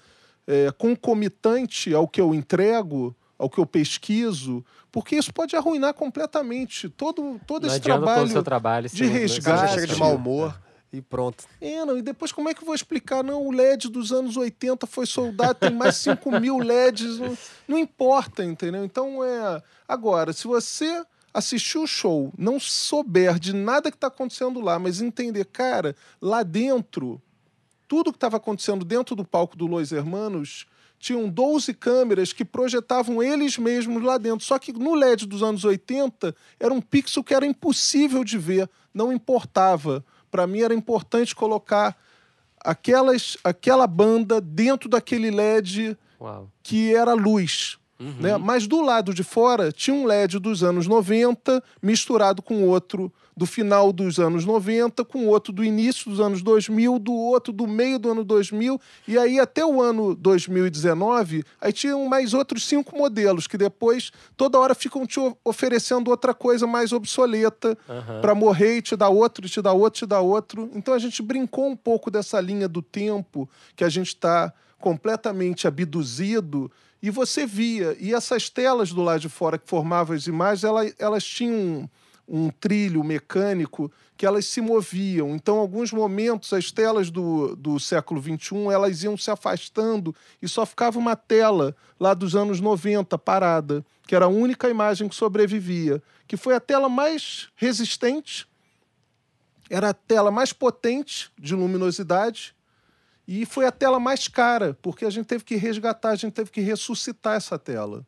eh, concomitante ao que eu entrego, ao que eu pesquiso, porque isso pode arruinar completamente todo, todo
Não
esse
adianta todo o
trabalho.
seu trabalho.
de resgate.
chega de mau humor e pronto.
É, não, e depois como é que eu vou explicar? Não, o LED dos anos 80 foi soldado, tem mais 5 mil LEDs, não, não importa, entendeu? Então é. Agora, se você assistir o show, não souber de nada que está acontecendo lá, mas entender, cara, lá dentro, tudo que estava acontecendo dentro do palco do Los Hermanos, tinham 12 câmeras que projetavam eles mesmos lá dentro. Só que no LED dos anos 80 era um pixel que era impossível de ver, não importava. Para mim era importante colocar aquelas, aquela banda dentro daquele LED
Uau.
que era luz. Né? Mas do lado de fora tinha um LED dos anos 90 misturado com outro do final dos anos 90, com outro do início dos anos 2000, do outro do meio do ano 2000, e aí até o ano 2019, aí tinham mais outros cinco modelos que depois toda hora ficam te oferecendo outra coisa mais obsoleta
Aham.
para morrer e te dar outro, te dar outro, te dar outro. Então a gente brincou um pouco dessa linha do tempo que a gente está completamente abduzido e você via. E essas telas do lado de fora que formavam as imagens, elas, elas tinham um, um trilho mecânico que elas se moviam. Então, alguns momentos, as telas do, do século XXI, elas iam se afastando e só ficava uma tela lá dos anos 90 parada, que era a única imagem que sobrevivia, que foi a tela mais resistente, era a tela mais potente de luminosidade e foi a tela mais cara, porque a gente teve que resgatar, a gente teve que ressuscitar essa tela.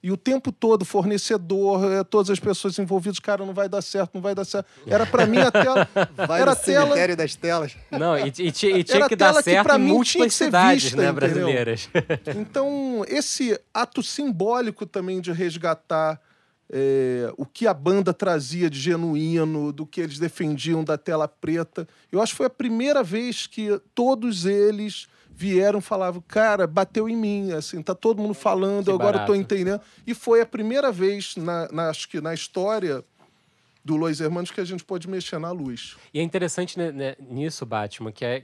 E o tempo todo, fornecedor, eh, todas as pessoas envolvidas, cara, não vai dar certo, não vai dar certo. Era para mim a tela.
Vai
era
no
a tela.
cemitério das telas.
Não, e, e e tinha
Era
que dar
tela que
certo
pra
em
mim tinha
múltiplas
que ser
cidades,
vista,
né,
entendeu?
brasileiras.
Então, esse ato simbólico também de resgatar eh, o que a banda trazia de genuíno, do que eles defendiam da tela preta, eu acho que foi a primeira vez que todos eles vieram e falavam, cara, bateu em mim, assim, tá todo mundo falando,
Que
agora eu tô
barato.
entendendo. E foi a primeira vez, na, na- acho que na história do Los Hermanos, que a gente pôde mexer na luz.
E é interessante né, né, nisso, Batman, que é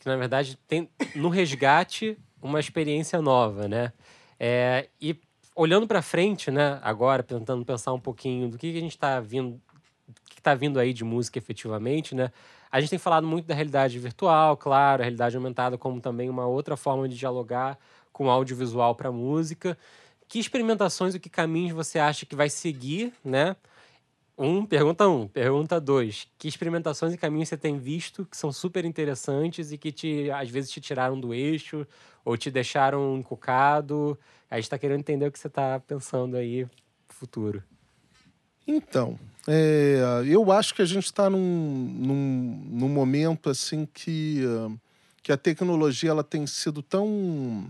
que, na verdade, tem no resgate uma experiência nova, né? É, e olhando para frente, né, agora, tentando pensar um pouquinho do que, que a gente está vindo, do que está vindo aí de música efetivamente, né? A gente tem falado muito da realidade virtual, claro, a realidade aumentada como também uma outra forma de dialogar com audiovisual para música. Que experimentações e que caminhos você acha que vai seguir, né? Um, pergunta um. Pergunta dois. Que experimentações e caminhos você tem visto que são super interessantes e que te, às vezes te tiraram do eixo ou te deixaram encucado? A gente tá querendo entender o que você tá pensando aí futuro.
Então, é, eu acho que a gente está num, num, num momento assim que, ah, que a tecnologia ela tem sido tão,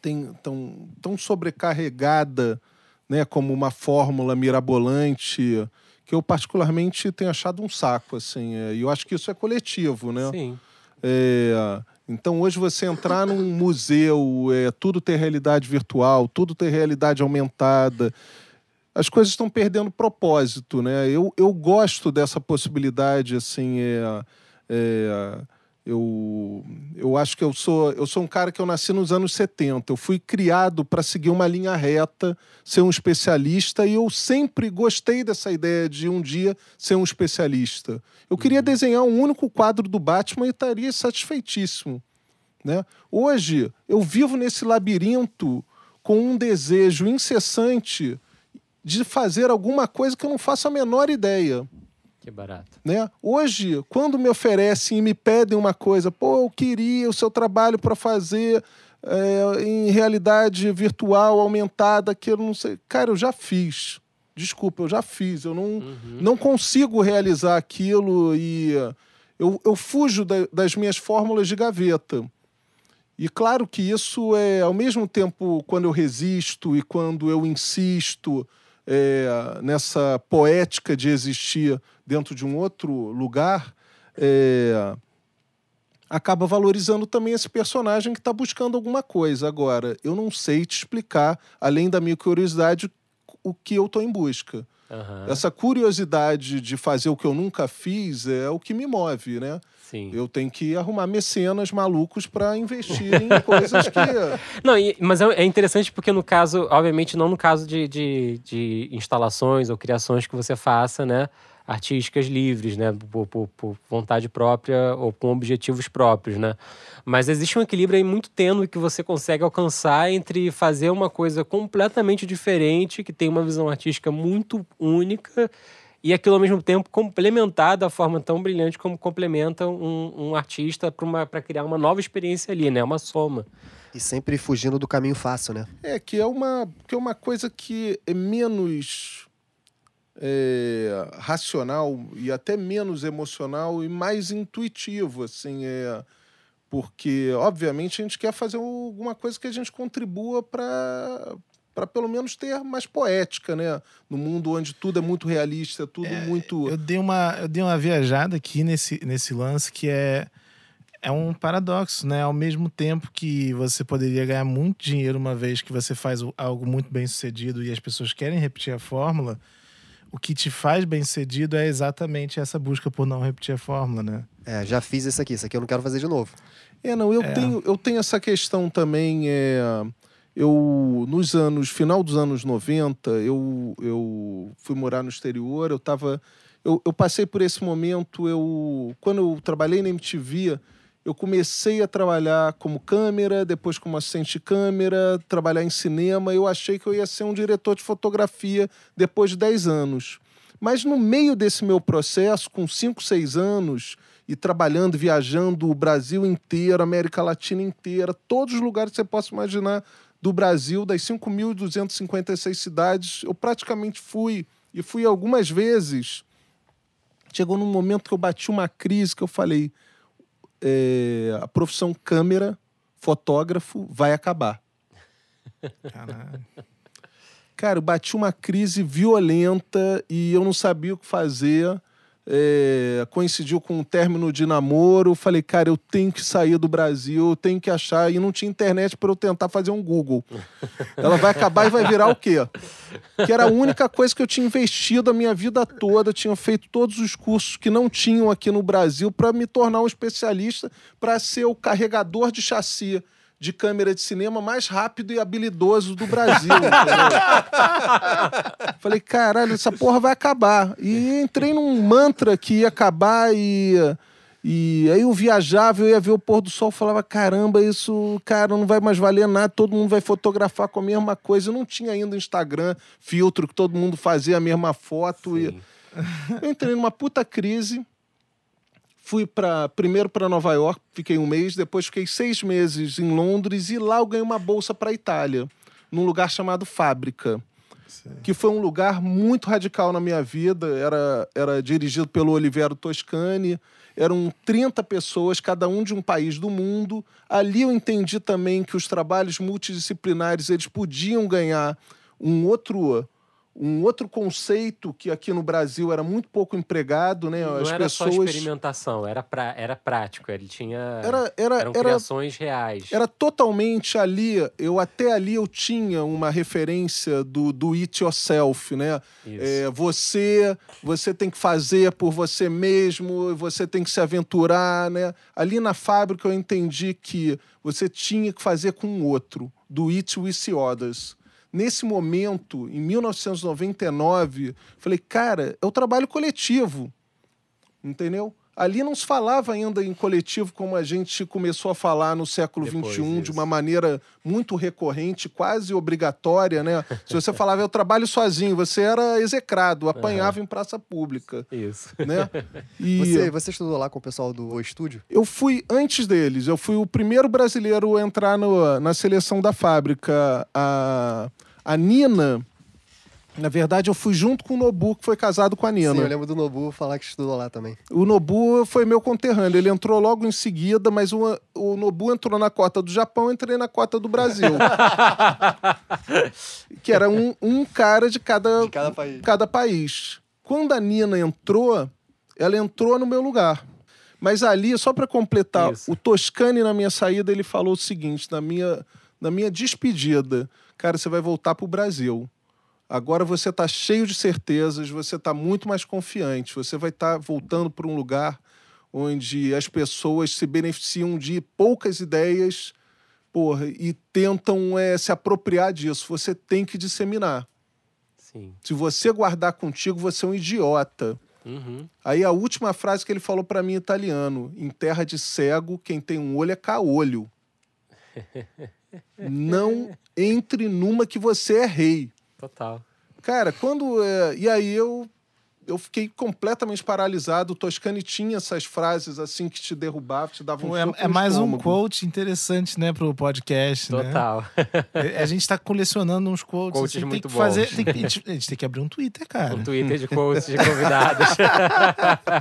tem, tão, tão sobrecarregada né, como uma fórmula mirabolante que eu particularmente tenho achado um saco. Assim, é, e eu acho que isso é coletivo. Né?
Sim.
É, então, hoje você entrar num museu, é, tudo ter realidade virtual, tudo ter realidade aumentada. as coisas estão perdendo propósito, né? Eu, eu gosto dessa possibilidade, assim, é, é, eu, eu acho que eu sou, eu sou um cara que eu nasci nos anos 70. Eu fui criado para seguir uma linha reta, ser um especialista, e eu sempre gostei dessa ideia de um dia ser um especialista. Eu queria desenhar um único quadro do Batman e estaria satisfeitíssimo. Né? Hoje, eu vivo nesse labirinto com um desejo incessante de fazer alguma coisa que eu não faço a menor ideia.
Que barato.
Né? Hoje, quando me oferecem e me pedem uma coisa, pô, eu queria o seu trabalho para fazer é, em realidade virtual aumentada, que eu não sei. Cara, eu já fiz. Desculpa, eu já fiz. Eu não, uhum. não consigo realizar aquilo e eu, eu fujo da, das minhas fórmulas de gaveta. E claro que isso é, ao mesmo tempo, quando eu resisto e quando eu insisto é, nessa poética de existir dentro de um outro lugar, é, acaba valorizando também esse personagem que está buscando alguma coisa. Agora, eu não sei te explicar, além da minha curiosidade, o que eu estou em busca. Uhum. Essa curiosidade de fazer o que eu nunca fiz é o que me move, né?
Sim.
Eu tenho que arrumar mecenas malucos para investir em coisas que.
Não, e, mas é, é interessante porque, no caso, obviamente, não no caso de, de, de instalações ou criações que você faça, né? Artísticas livres, né, por, por, por, vontade própria ou com objetivos próprios, né. Mas existe um equilíbrio aí muito tênue que você consegue alcançar entre fazer uma coisa completamente diferente, que tem uma visão artística muito única e aquilo ao mesmo tempo complementar da forma tão brilhante como complementa um, um artista para criar uma nova experiência ali, né? Uma soma.
E sempre fugindo do caminho fácil, né?
É, que é uma, que é uma coisa que é menos é, racional e até menos emocional e mais intuitivo, assim, é porque obviamente a gente quer fazer alguma coisa que a gente contribua para para pelo menos ter mais poética, né? No mundo onde tudo é muito realista, tudo é, muito.
Eu dei uma, eu dei uma viajada aqui nesse, nesse lance que é é um paradoxo, né? Ao mesmo tempo que você poderia ganhar muito dinheiro uma vez que você faz algo muito bem sucedido e as pessoas querem repetir a fórmula, o que te faz bem sucedido é exatamente essa busca por não repetir a fórmula, né?
É, já fiz isso aqui, isso aqui eu não quero fazer de novo.
É, não, eu, é. Tenho, eu tenho essa questão também. É eu nos anos final dos anos 90 eu, eu fui morar no exterior eu tava eu, eu passei por esse momento eu quando eu trabalhei na MTV eu comecei a trabalhar como câmera depois como assistente de câmera trabalhar em cinema eu achei que eu ia ser um diretor de fotografia depois de 10 anos mas no meio desse meu processo com 5, 6 anos e trabalhando, viajando o Brasil inteiro, América Latina inteira, todos os lugares que você possa imaginar do Brasil, das 5.256 cidades, eu praticamente fui, e fui algumas vezes. Chegou num momento que eu bati uma crise que eu falei: é, a profissão câmera, fotógrafo, vai acabar. Caralho. Cara, eu bati uma crise violenta e eu não sabia o que fazer é, coincidiu com o término de namoro. Falei, cara, eu tenho que sair do Brasil, eu tenho que achar. E não tinha internet para eu tentar fazer um Google. Ela vai acabar e vai virar o quê? Que era a única coisa que eu tinha investido a minha vida toda. Tinha feito todos os cursos que não tinham aqui no Brasil para me tornar um especialista, para ser o carregador de chassi de câmera de cinema mais rápido e habilidoso do Brasil. Falei, caralho, essa porra vai acabar. E entrei num mantra que ia acabar e. E aí eu viajava, eu ia ver o pôr do sol, falava, caramba, isso, cara, não vai mais valer nada, todo mundo vai fotografar com a mesma coisa. Eu não tinha ainda Instagram, filtro, que todo mundo fazia a mesma foto. E... Eu entrei numa puta crise Fui para primeiro para Nova York, fiquei um mês, depois fiquei seis meses em Londres e lá eu ganhei uma bolsa para a Itália, num lugar chamado Fábrica. Sim. Que foi um lugar muito radical na minha vida. Era, era dirigido pelo Oliviero Toscani. Eram 30 pessoas, cada um de um país do mundo. Ali eu entendi também que os trabalhos multidisciplinares eles podiam ganhar um outro um outro conceito que aqui no Brasil era muito pouco empregado, né?
Não
As
era só
pessoas
experimentação, era, pra, era prático. Ele tinha.
era era
eram
era
criações reais.
era totalmente ali, eu até ali eu tinha uma referência do do it yourself, né? É, você você tem que fazer por você mesmo, você tem que se aventurar, né? Ali na fábrica eu entendi que você tinha que fazer com o outro, do it with others. Nesse momento, em 1999, falei, cara, é o trabalho coletivo, entendeu? Ali não se falava ainda em coletivo como a gente começou a falar no século
Depois,
XXI, de uma maneira muito recorrente, quase obrigatória, né? Se você falava, eu trabalho sozinho, você era execrado, apanhava em praça pública,
Isso.
né? E
Você, você estudou lá com o pessoal do O Estúdio?
eu fui antes deles, eu fui o primeiro brasileiro a entrar no- na seleção da fábrica. A, a Nina, na verdade, eu fui junto com o Nobu, que foi casado com a Nina.
Sim, eu lembro do Nobu falar que estudou lá também.
O Nobu foi meu conterrâneo. Ele entrou logo em seguida, mas o, o Nobu entrou na cota do Japão, eu entrei na cota do Brasil. que era um, um cara de cada,
De cada país.
cada país. Quando a Nina entrou, ela entrou no meu lugar. Mas ali, só para completar,
Isso.
o Toscani, na minha saída, ele falou o seguinte, na minha, na minha despedida, cara, você vai voltar para o Brasil. Agora você está cheio de certezas, você está muito mais confiante, você vai estar voltando para um lugar onde as pessoas se beneficiam de poucas ideias porra, e tentam eh, se apropriar disso. Você tem que disseminar.
Sim.
Se você guardar contigo, você é um idiota.
Uhum.
Aí a última frase que ele falou para mim em italiano: em terra de cego, quem tem um olho é caolho. Não entre numa que você é rei.
Total.
Cara, quando. é, e aí eu. Eu fiquei completamente paralisado. O Toscani tinha essas frases assim que te derrubavam, te davam um
é, é mais um quote interessante, né, pro podcast, né?
Total.
É, A gente tá colecionando uns quotes.
Quotes
assim, tem
muito
que fazer.
bons.
Tem que, a gente- a gente tem que abrir um Twitter, cara.
Um Twitter de quotes de convidados.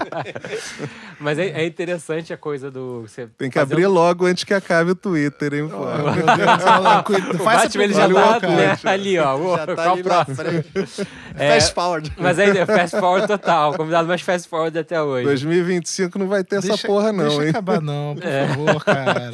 Mas é, é interessante a coisa do. Você
Tem que
fazer
abrir
um-
logo antes que acabe o Twitter, hein, pô?
Oh, meu Deus, cuida-
O
faz
Batman ele já tá né, ali, ó.
Já tá
qual
ali
próximo?
frente.
É,
Fast forward.
Mas aí é fast forward total. Convidado mais fast forward até hoje.
2025 não vai ter essa
Deixa-
porra, não,
deixa
hein?
acabar, não, por
É.
favor, cara.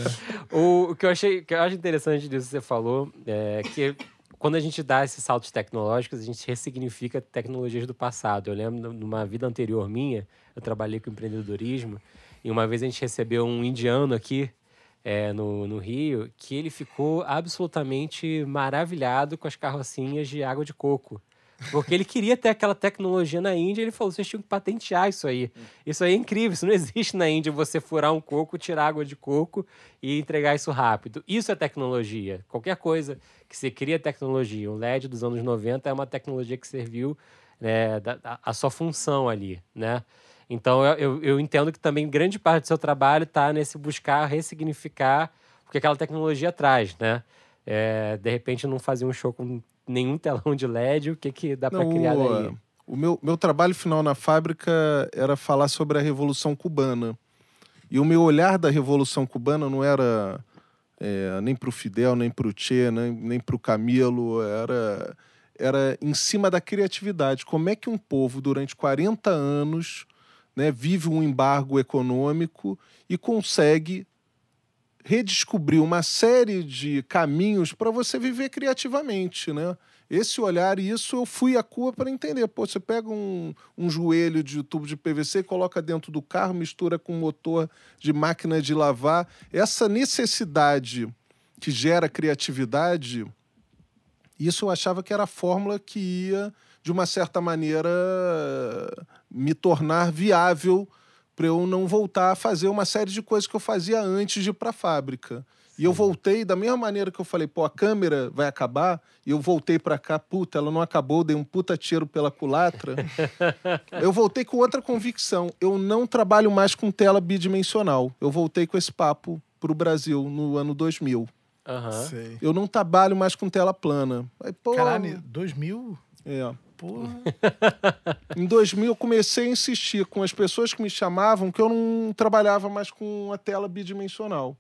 O, o que eu achei que eu acho interessante disso que você falou é que quando a gente dá esses saltos tecnológicos, a gente ressignifica tecnologias do passado. Eu lembro numa vida anterior minha, eu trabalhei com empreendedorismo e uma vez a gente recebeu um indiano aqui é, no, no Rio que ele ficou absolutamente maravilhado com as carrocinhas de água de coco. Porque ele queria ter aquela tecnologia na Índia, ele falou: vocês tinham que patentear isso aí. Isso aí é incrível, isso não existe na Índia, você furar um coco, tirar água de coco e entregar isso rápido. Isso é tecnologia. Qualquer coisa que você cria tecnologia, um LED dos anos 90 é uma tecnologia que serviu né, a sua função ali, né? Então eu, eu, eu entendo que também grande parte do seu trabalho está nesse buscar ressignificar o que aquela tecnologia traz, né? É, de repente não fazer um show com nenhum telão de LED, o que, que dá para criar daí?
O meu, meu trabalho final na fábrica era falar sobre a Revolução Cubana. E o meu olhar da Revolução Cubana não era é, nem para o Fidel, nem para o Che, nem, nem para o Camilo, era, era em cima da criatividade. Como é que um povo, durante 40 anos, né, vive um embargo econômico e consegue redescobrir uma série de caminhos para você viver criativamente, né? Esse olhar, e isso eu fui à Cuba para entender. Pô, você pega um, um joelho de tubo de PVC, coloca dentro do carro, mistura com motor de máquina de lavar. Essa necessidade que gera criatividade, isso eu achava que era a fórmula que ia, de uma certa maneira, me tornar viável para eu não voltar a fazer uma série de coisas que eu fazia antes de ir para a fábrica. E eu voltei da mesma maneira que eu falei, pô, a câmera vai acabar, e eu voltei para cá, puta, ela não acabou, dei um puta tiro pela culatra. eu voltei com outra convicção. Eu não trabalho mais com tela bidimensional. Eu voltei com esse papo pro Brasil no ano 2000.
Aham.
Sei.
Eu não trabalho mais com tela plana. Aí, pô,
Caralho, 2000?
é.
Porra.
Em 2000 eu comecei a insistir com as pessoas que me chamavam que eu não trabalhava mais com a tela bidimensional.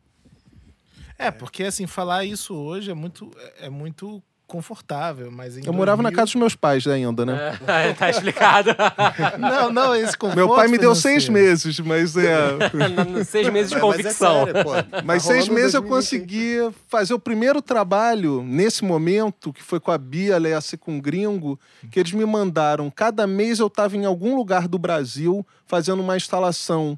É, porque assim, falar isso hoje é muito, é muito confortável, mas em
Eu morava na
2000
casa dos meus pais ainda, né?
É, tá explicado.
Não, não, esse conforto
Meu pai me deu seis meses, mas é.
Seis meses de
Mas é
convicção.
sério.
Mas
Tá
seis meses eu
2020.
consegui fazer o primeiro trabalho nesse momento, que foi com a Bia Lessa e com o Gringo, que eles me mandaram. Cada mês eu estava em algum lugar do Brasil fazendo uma instalação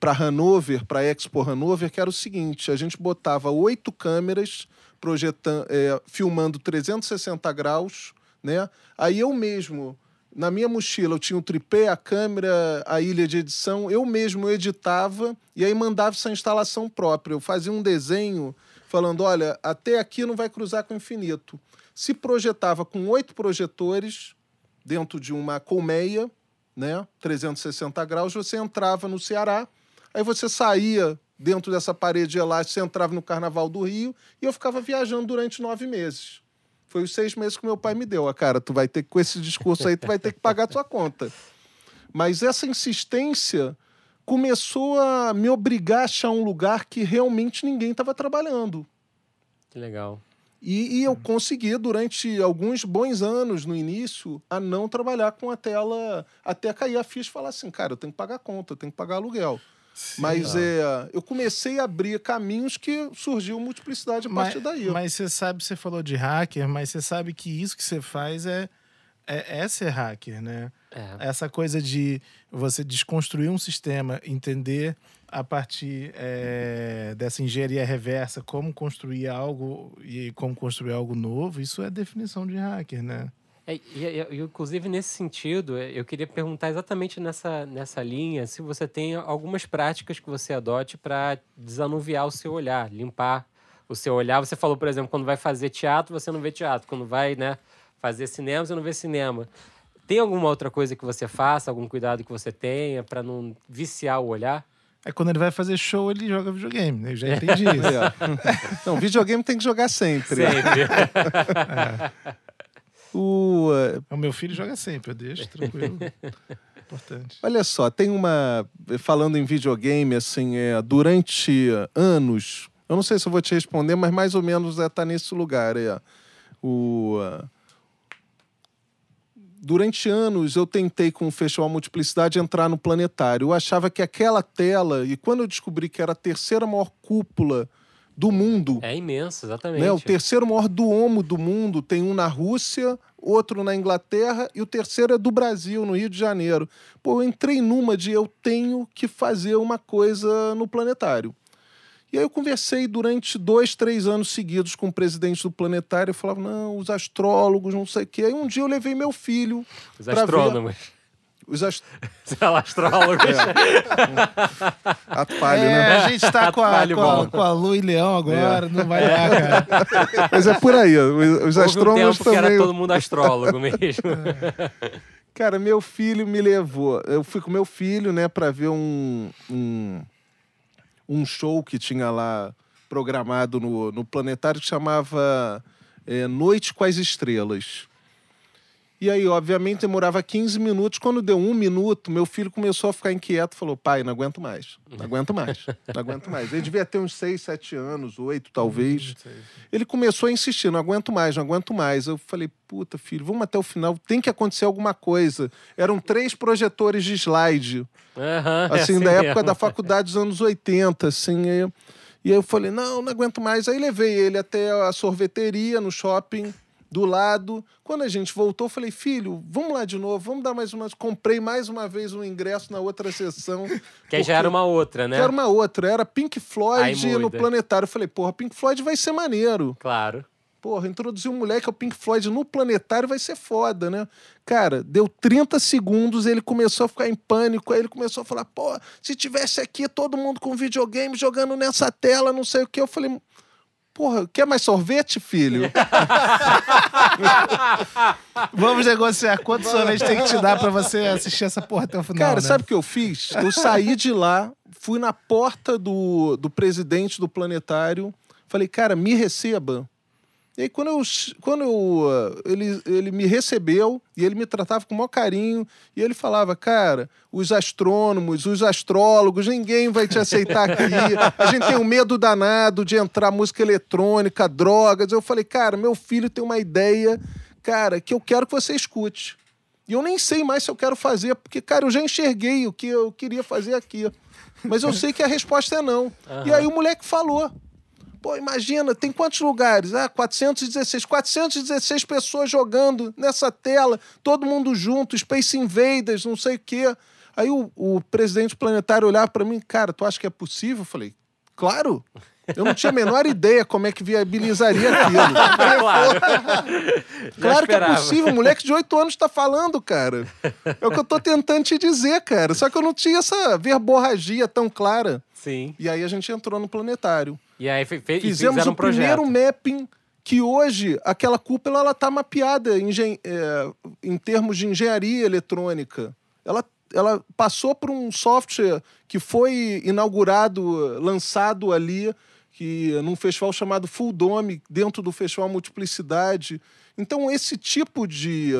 para Hanover, para Expo Hanover, que era o seguinte: a gente botava oito câmeras projetando, é, filmando 360 graus, né? Aí eu mesmo. Na minha mochila eu tinha o tripé, a câmera, a ilha de edição. Eu mesmo editava e aí mandava essa instalação própria. Eu fazia um desenho falando: olha, até aqui não vai cruzar com o infinito. Se projetava com oito projetores dentro de uma colmeia, né? 360 graus, você entrava no Ceará, aí você saía dentro dessa parede elástica, você entrava no Carnaval do Rio e eu ficava viajando durante nove meses. Foi os seis meses que meu pai me deu. Ah, cara, tu vai ter que, com esse discurso aí, tu vai ter que pagar a tua conta. Mas essa insistência começou a me obrigar a achar um lugar que realmente ninguém estava trabalhando.
Que legal.
E, e eu consegui, durante alguns bons anos no início, a não trabalhar com a tela até cair a ficha e falar assim, cara, eu tenho que pagar conta, eu tenho que pagar aluguel. Mas é, eu comecei a abrir caminhos que surgiu multiplicidade a
Mas,
partir daí.
mas você sabe, você falou de hacker, mas você sabe que isso que você faz é, é, é ser hacker, né?
É.
Essa coisa de você desconstruir um sistema, entender a partir é, dessa engenharia reversa como construir algo e como construir algo novo, isso é definição de hacker, né?
É, e, inclusive, nesse sentido, é, eu queria perguntar exatamente nessa, nessa linha se você tem algumas práticas que você adote para desanuviar o seu olhar, limpar o seu olhar. Você falou, por exemplo, quando vai fazer teatro, você não vê teatro. Quando vai né, fazer cinema, você não vê cinema. Tem alguma outra coisa que você faça, algum cuidado que você tenha para não viciar o olhar?
É quando ele vai fazer show, ele joga videogame, né? Eu já entendi isso.
É. Não, videogame tem que jogar sempre.
Sempre.
O, eh,
O meu filho joga sempre, eu deixo tranquilo. Importante.
Olha só, tem uma. Falando em videogame, assim, é, durante anos. Eu não sei se eu vou te responder, mas mais ou menos é, tá nesse lugar. É, o, ah, durante anos eu tentei com o Festival Multiplicidade entrar no planetário. Eu achava que aquela tela, e quando eu descobri que era a terceira maior cúpula do mundo,
É imenso, exatamente.
né? O terceiro maior duomo do mundo tem um na Rússia, outro na Inglaterra e o terceiro é do Brasil, no Rio de Janeiro. Pô, eu entrei numa de eu tenho que fazer uma coisa no planetário. E aí eu conversei durante dois, três anos seguidos com o presidente do planetário e falava, não, os astrólogos, não sei o quê. Aí um dia eu levei meu filho.
Os
pra ver-
astrônomos.
Os ast...
Sei lá, astrólogos.
Ato falho,
É,
né?
a gente tá com a, com, a, com a Lu e Leão agora, não vai dar, cara.
Mas é por aí. Os, os
Houve um
astrônomos
tempo que
também.
era todo mundo astrólogo mesmo.
Cara, meu filho me levou. Eu fui com meu filho, né, pra ver um, um, um show que tinha lá programado no, no planetário que chamava é, Noite com as Estrelas. E aí, obviamente, demorava 15 minutos. Quando deu um minuto, meu filho começou a ficar inquieto. Falou, pai, não aguento mais. Não aguento mais. Não aguento mais. Ele devia ter uns 6, 7 anos, 8 talvez. Ele começou a insistir, não aguento mais, não aguento mais. Eu falei, puta, filho, vamos até o final, tem que acontecer alguma coisa. Eram três projetores de slide,
Aham, é
assim, da época
mesmo.
da faculdade dos anos 80, assim. E, e aí eu falei, não, não aguento mais. Aí levei ele até a sorveteria no shopping do lado. Quando a gente voltou, falei, filho, vamos lá de novo, vamos dar mais uma. Comprei mais uma vez um ingresso na outra sessão.
Que já era uma outra, né?
Que era uma outra, era Pink Floyd no planetário. Eu falei, porra, Pink Floyd vai ser maneiro.
Claro.
Porra, introduzir um moleque ao Pink Floyd no planetário vai ser foda, né? Cara, deu 30 segundos, ele começou a ficar em pânico, aí ele começou a falar, pô, se tivesse aqui todo mundo com videogame jogando nessa tela, não sei o que. Eu falei, porra, quer mais sorvete, filho?
Vamos negociar quanto sorvete tem que te dar pra você assistir essa porra até o final.
Cara,
né?
sabe o que eu fiz? Eu saí de lá, fui na porta do, do presidente do planetário, falei, cara, me receba. E aí, quando eu, quando eu, ah, ele, ele me recebeu e ele me tratava com o maior carinho, e ele falava, cara, os astrônomos, os astrólogos, ninguém vai te aceitar aqui. A gente tem um medo danado de entrar música eletrônica, drogas. Eu falei, cara, meu filho tem uma ideia, cara, que eu quero que você escute. E eu nem sei mais se eu quero fazer, porque, cara, eu já enxerguei o que eu queria fazer aqui. Mas eu sei que a resposta é não. Uhum. E aí o moleque falou. Pô, imagina, tem quantos lugares? Ah, 416. 416 pessoas jogando nessa tela, todo mundo junto, Space Invaders, não sei o quê. Aí o, o presidente planetário olhava para mim, cara, tu acha que é possível? Eu falei, claro. Eu não tinha a menor ideia como é que viabilizaria aquilo. claro. claro que é possível. moleque de 8 anos está falando, cara. É o que eu tô tentando te dizer, cara. Só que eu não tinha essa verborragia tão clara.
Sim.
E aí a gente entrou no planetário.
E aí fe fe
fizemos
o um
primeiro mapping que hoje aquela cúpula ela tá mapeada em, é, em termos de engenharia eletrônica. Ela, ela passou por um software que foi inaugurado, lançado ali, que num festival chamado Full Dome, dentro do festival Multiplicidade. Então esse tipo de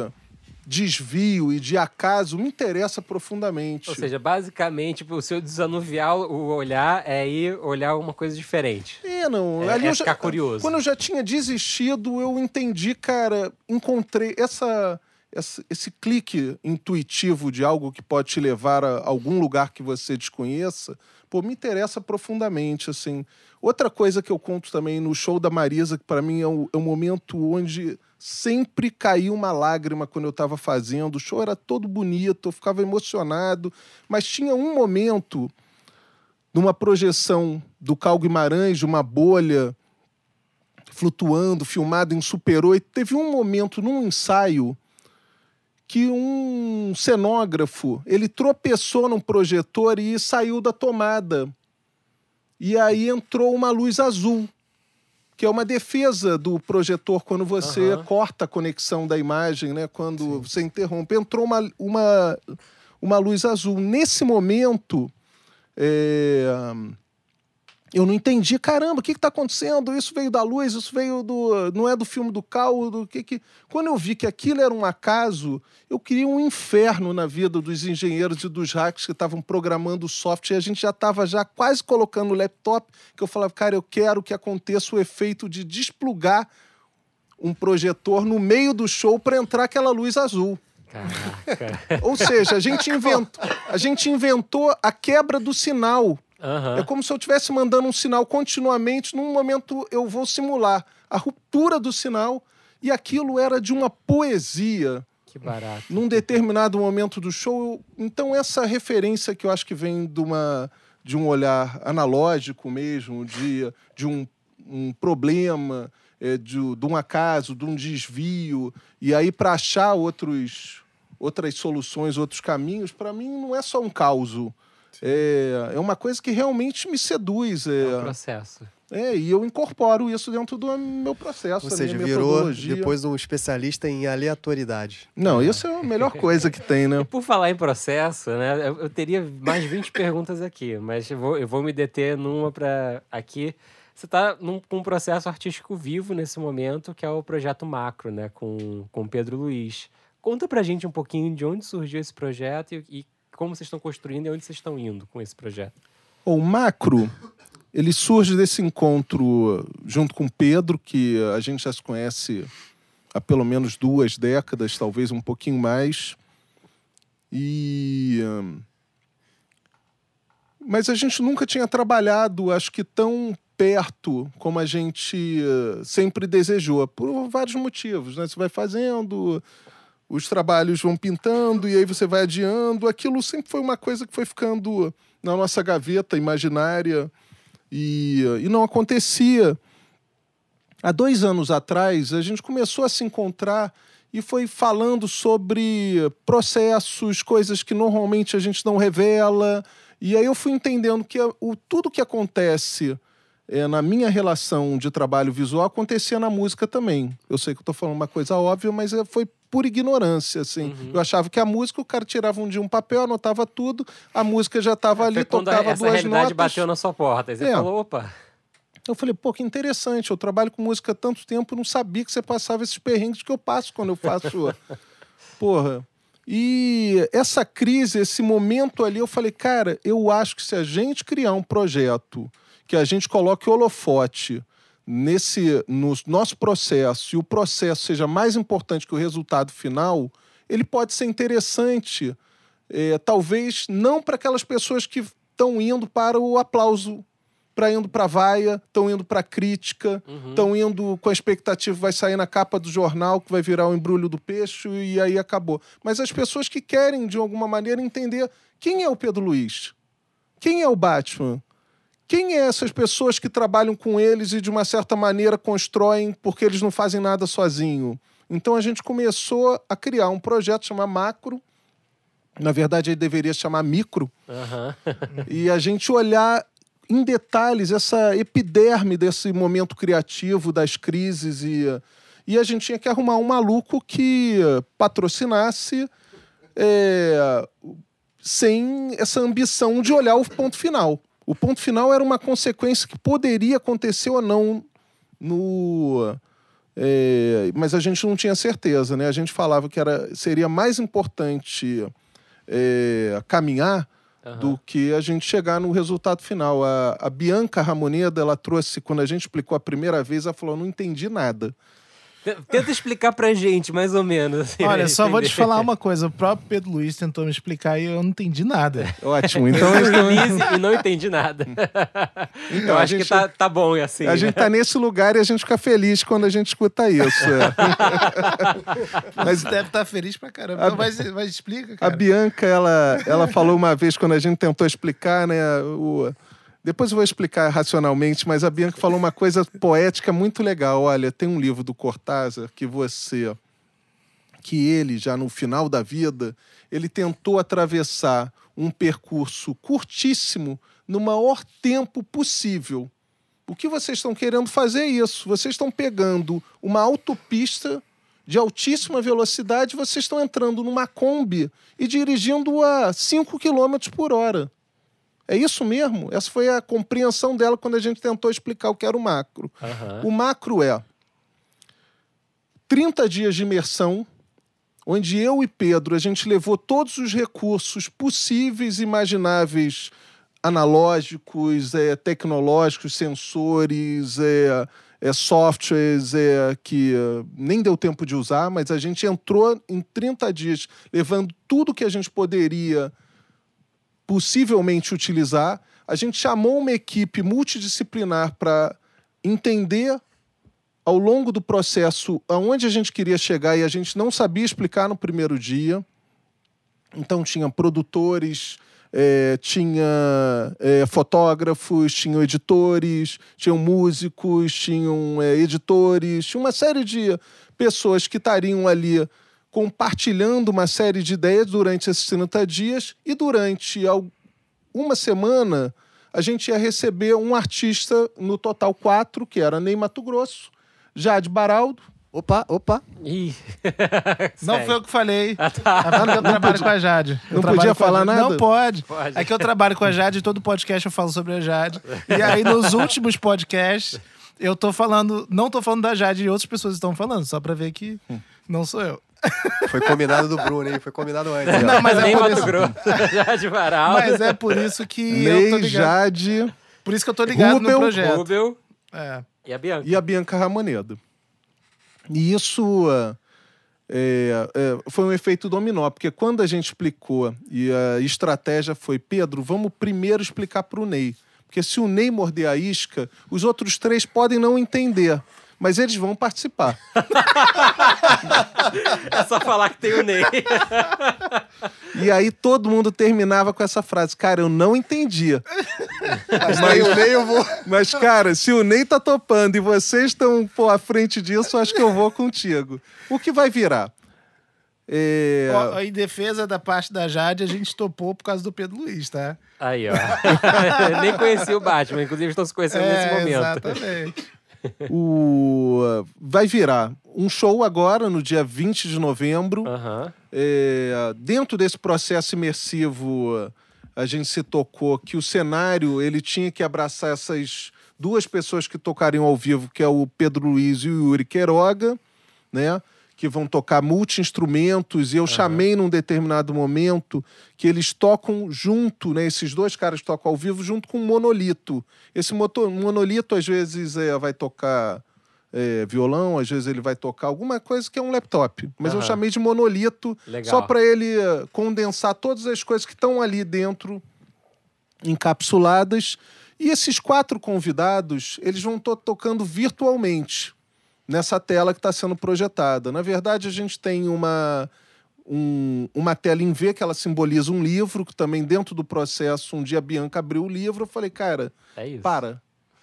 desvio e de acaso me interessa profundamente.
Ou seja, basicamente, o seu desanuviar o olhar é ir olhar uma coisa diferente.
É, não.
É,
ali
é
eu
ficar
já,
curioso.
Quando eu já tinha desistido, eu entendi, cara, encontrei essa, essa, esse clique intuitivo de algo que pode te levar a algum lugar que você desconheça. Pô, me interessa profundamente, assim. Outra coisa que eu conto também no show da Marisa, que para mim é um, é um momento onde sempre caiu uma lágrima quando eu estava fazendo. O show era todo bonito, eu ficava emocionado, mas tinha um momento numa projeção do Cal Guimarães, de uma bolha flutuando, filmado em Super 8. Teve um momento num ensaio que um cenógrafo ele tropeçou num projetor e saiu da tomada. E aí entrou uma luz azul que é uma defesa do projetor quando você uhum. corta a conexão da imagem, né? Quando Sim. você interrompe. Entrou uma, uma, uma luz azul. Nesse momento, é, eu não entendi, caramba, o que está acontecendo? Isso veio da luz, isso veio do. Não é do filme do Cal, do que que. Quando eu vi que aquilo era um acaso, eu queria um inferno na vida dos engenheiros e dos hackers que estavam programando o software. E a gente já estava já quase colocando o laptop, que eu falava, cara, eu quero que aconteça o efeito de desplugar um projetor no meio do show para entrar aquela luz azul.
Caraca.
Ou seja, a gente inventou, a gente inventou a quebra do sinal
Uhum.
É como se eu estivesse mandando um sinal continuamente, num momento eu vou simular a ruptura do sinal e aquilo era de uma poesia.
Que barato.
Num determinado momento do show. Então, essa referência que eu acho que vem de, uma, de um olhar analógico mesmo, de, de um, um problema, é, de, de um acaso, de um desvio, e aí para achar outros, outras soluções, outros caminhos, para mim não é só um caos é, é uma coisa que realmente me seduz. É,
é um processo.
É, e eu incorporo isso dentro do meu processo.
Ou seja, virou depois um especialista em aleatoriedade.
Não, isso é a melhor coisa que tem, né?
E por falar em processo, né? Eu, eu teria mais 20 perguntas aqui, mas eu vou, eu vou me deter numa para aqui. Você está com um processo artístico vivo nesse momento, que é o projeto Macro, né? Com, com Pedro Luiz. Conta pra gente um pouquinho de onde surgiu esse projeto e, e como vocês estão construindo e onde vocês estão indo com esse projeto?
O macro, ele surge desse encontro junto com Pedro, que a gente já se conhece há pelo menos duas décadas, talvez um pouquinho mais. E mas a gente nunca tinha trabalhado, acho que tão perto como a gente sempre desejou, por vários motivos. Né? Você vai fazendo, os trabalhos vão pintando e aí você vai adiando. Aquilo sempre foi uma coisa que foi ficando na nossa gaveta imaginária e, e não acontecia. Há dois anos atrás, a gente começou a se encontrar e foi falando sobre processos, coisas que normalmente a gente não revela. E aí eu fui entendendo que o, tudo que acontece é, na minha relação de trabalho visual acontecia na música também. Eu sei que eu estou falando uma coisa óbvia, mas é, foi por ignorância, assim. Uhum. Eu achava que a música, o cara tirava um dia um papel, anotava tudo, a música já estava é, ali, tocava
essa
duas
realidade
notas.
bateu na sua porta, aí você é. falou, opa...
Eu falei, pô, que interessante. Eu trabalho com música há tanto tempo, não sabia que você passava esses perrengues que eu passo quando eu faço. Porra. E essa crise, esse momento ali, eu falei, cara, eu acho que se a gente criar um projeto que a gente coloque holofote nesse no nosso processo e o processo seja mais importante que o resultado final, ele pode ser interessante. É, talvez não para aquelas pessoas que estão indo para o aplauso para indo para vaia, estão indo para crítica, estão uhum. indo com a expectativa vai sair na capa do jornal que vai virar o embrulho do peixe e aí acabou. Mas as pessoas que querem de alguma maneira entender quem é o Pedro Luiz, quem é o Batman, quem é essas pessoas que trabalham com eles e de uma certa maneira constroem porque eles não fazem nada sozinho. Então a gente começou a criar um projeto chamado Macro. Na verdade, ele deveria se chamar Micro. Uhum. e a gente olhar em detalhes essa epiderme desse momento criativo, das crises e, e a gente tinha que arrumar um maluco que patrocinasse é, sem essa ambição de olhar o ponto final. O ponto final era uma consequência que poderia acontecer ou não no. É, mas a gente não tinha certeza, né? A gente falava que era, seria mais importante é, caminhar uhum. do que a gente chegar no resultado final. A, a Bianca Ramoneda, ela trouxe, quando a gente explicou a primeira vez, ela falou: não entendi nada.
Tenta explicar pra gente, mais ou menos. Assim,
Olha, só entender. vou te falar uma coisa. O próprio Pedro Luiz tentou me explicar e eu não entendi nada.
Ótimo. Então
eu e não entendi nada. Então, eu acho gente, que tá, tá bom assim.
A né? gente tá nesse lugar e a gente fica feliz quando a gente escuta isso. É.
Mas deve estar tá feliz pra caramba. A, então, mas, mas explica, cara.
A Bianca, ela, ela falou uma vez, quando a gente tentou explicar, né, o depois eu vou explicar racionalmente, mas a Bianca falou uma coisa poética muito legal. Olha, tem um livro do Cortázar que você. que ele, já no final da vida, ele tentou atravessar um percurso curtíssimo no maior tempo possível. O que vocês estão querendo fazer é isso. Vocês estão pegando uma autopista de altíssima velocidade, vocês estão entrando numa Kombi e dirigindo a 5 km por hora. É isso mesmo? Essa foi a compreensão dela quando a gente tentou explicar o que era o macro. Uhum. O macro é 30 dias de imersão, onde eu e Pedro a gente levou todos os recursos possíveis e imagináveis analógicos, é, tecnológicos, sensores, é, é, softwares é, que é, nem deu tempo de usar, mas a gente entrou em 30 dias levando tudo que a gente poderia possivelmente utilizar. A gente chamou uma equipe multidisciplinar para entender ao longo do processo aonde a gente queria chegar e a gente não sabia explicar no primeiro dia. Então tinha produtores, é, tinha é, fotógrafos, tinham editores, tinham músicos, tinham é, editores, tinha uma série de pessoas que estariam ali compartilhando uma série de ideias durante esses 30 dias e durante uma semana a gente ia receber um artista no total quatro, que era Ney Mato Grosso, Jade Baraldo.
Opa, opa.
Não foi eu que falei. Ah, tá. É eu trabalho com a Jade.
Eu não podia falar nada?
Não pode. pode. É que eu trabalho com a Jade e todo podcast eu falo sobre a Jade. E aí, nos últimos podcasts, eu tô falando. Não tô falando da Jade e outras pessoas estão falando, só pra ver que hum. não sou eu.
Foi combinado do Bruno, hein? Foi combinado antes.
Não, mas
é
por
isso... Jade Varal.
Mas é por isso que
Ney, eu tô ligado. Jade...
Por isso que eu tô ligado Rubel, no projeto.
Rubel.
É.
E a Bianca.
E a Bianca Ramonedo. E isso é, é, foi um efeito dominó, porque quando a gente explicou e a estratégia foi, Pedro, vamos primeiro explicar para o Ney. Porque se o Ney morder a isca, os outros três podem não entender mas eles vão participar.
é só falar que tem o Ney.
e aí todo mundo terminava com essa frase: Cara, eu não entendia.
Mas, mas o Ney eu vou.
Mas, cara, se o Ney tá topando e vocês estão à frente disso, acho que eu vou contigo. O que vai virar?
É... em defesa da parte da Jade, a gente topou por causa do Pedro Luiz, tá?
Aí, ó. Nem conhecia o Batman, inclusive estou se conhecendo é, nesse momento.
Exatamente
o, vai virar um show agora, no dia 20 de novembro.
Uhum.
É, dentro desse processo imersivo, a gente se tocou que o cenário ele tinha que abraçar essas duas pessoas que tocariam ao vivo, que é o Pedro Luiz e o Yuri Queiroga, né? Que vão tocar multi-instrumentos, e eu chamei num determinado momento que eles tocam junto, né? Esses dois caras tocam ao vivo junto com um monolito. Esse moto- monolito, às vezes, é, vai tocar é, violão, às vezes ele vai tocar alguma coisa que é um laptop. Mas eu
Aham.
chamei de monolito
Legal.
só para ele eh, condensar todas as coisas que estão ali dentro, encapsuladas. E esses quatro convidados, eles vão estar tocando virtualmente nessa tela que está sendo projetada. Na verdade, a gente tem uma, um- uma tela em V que ela simboliza um livro, que também dentro do processo, um dia a Bianca abriu o livro, eu falei, cara,
É
para,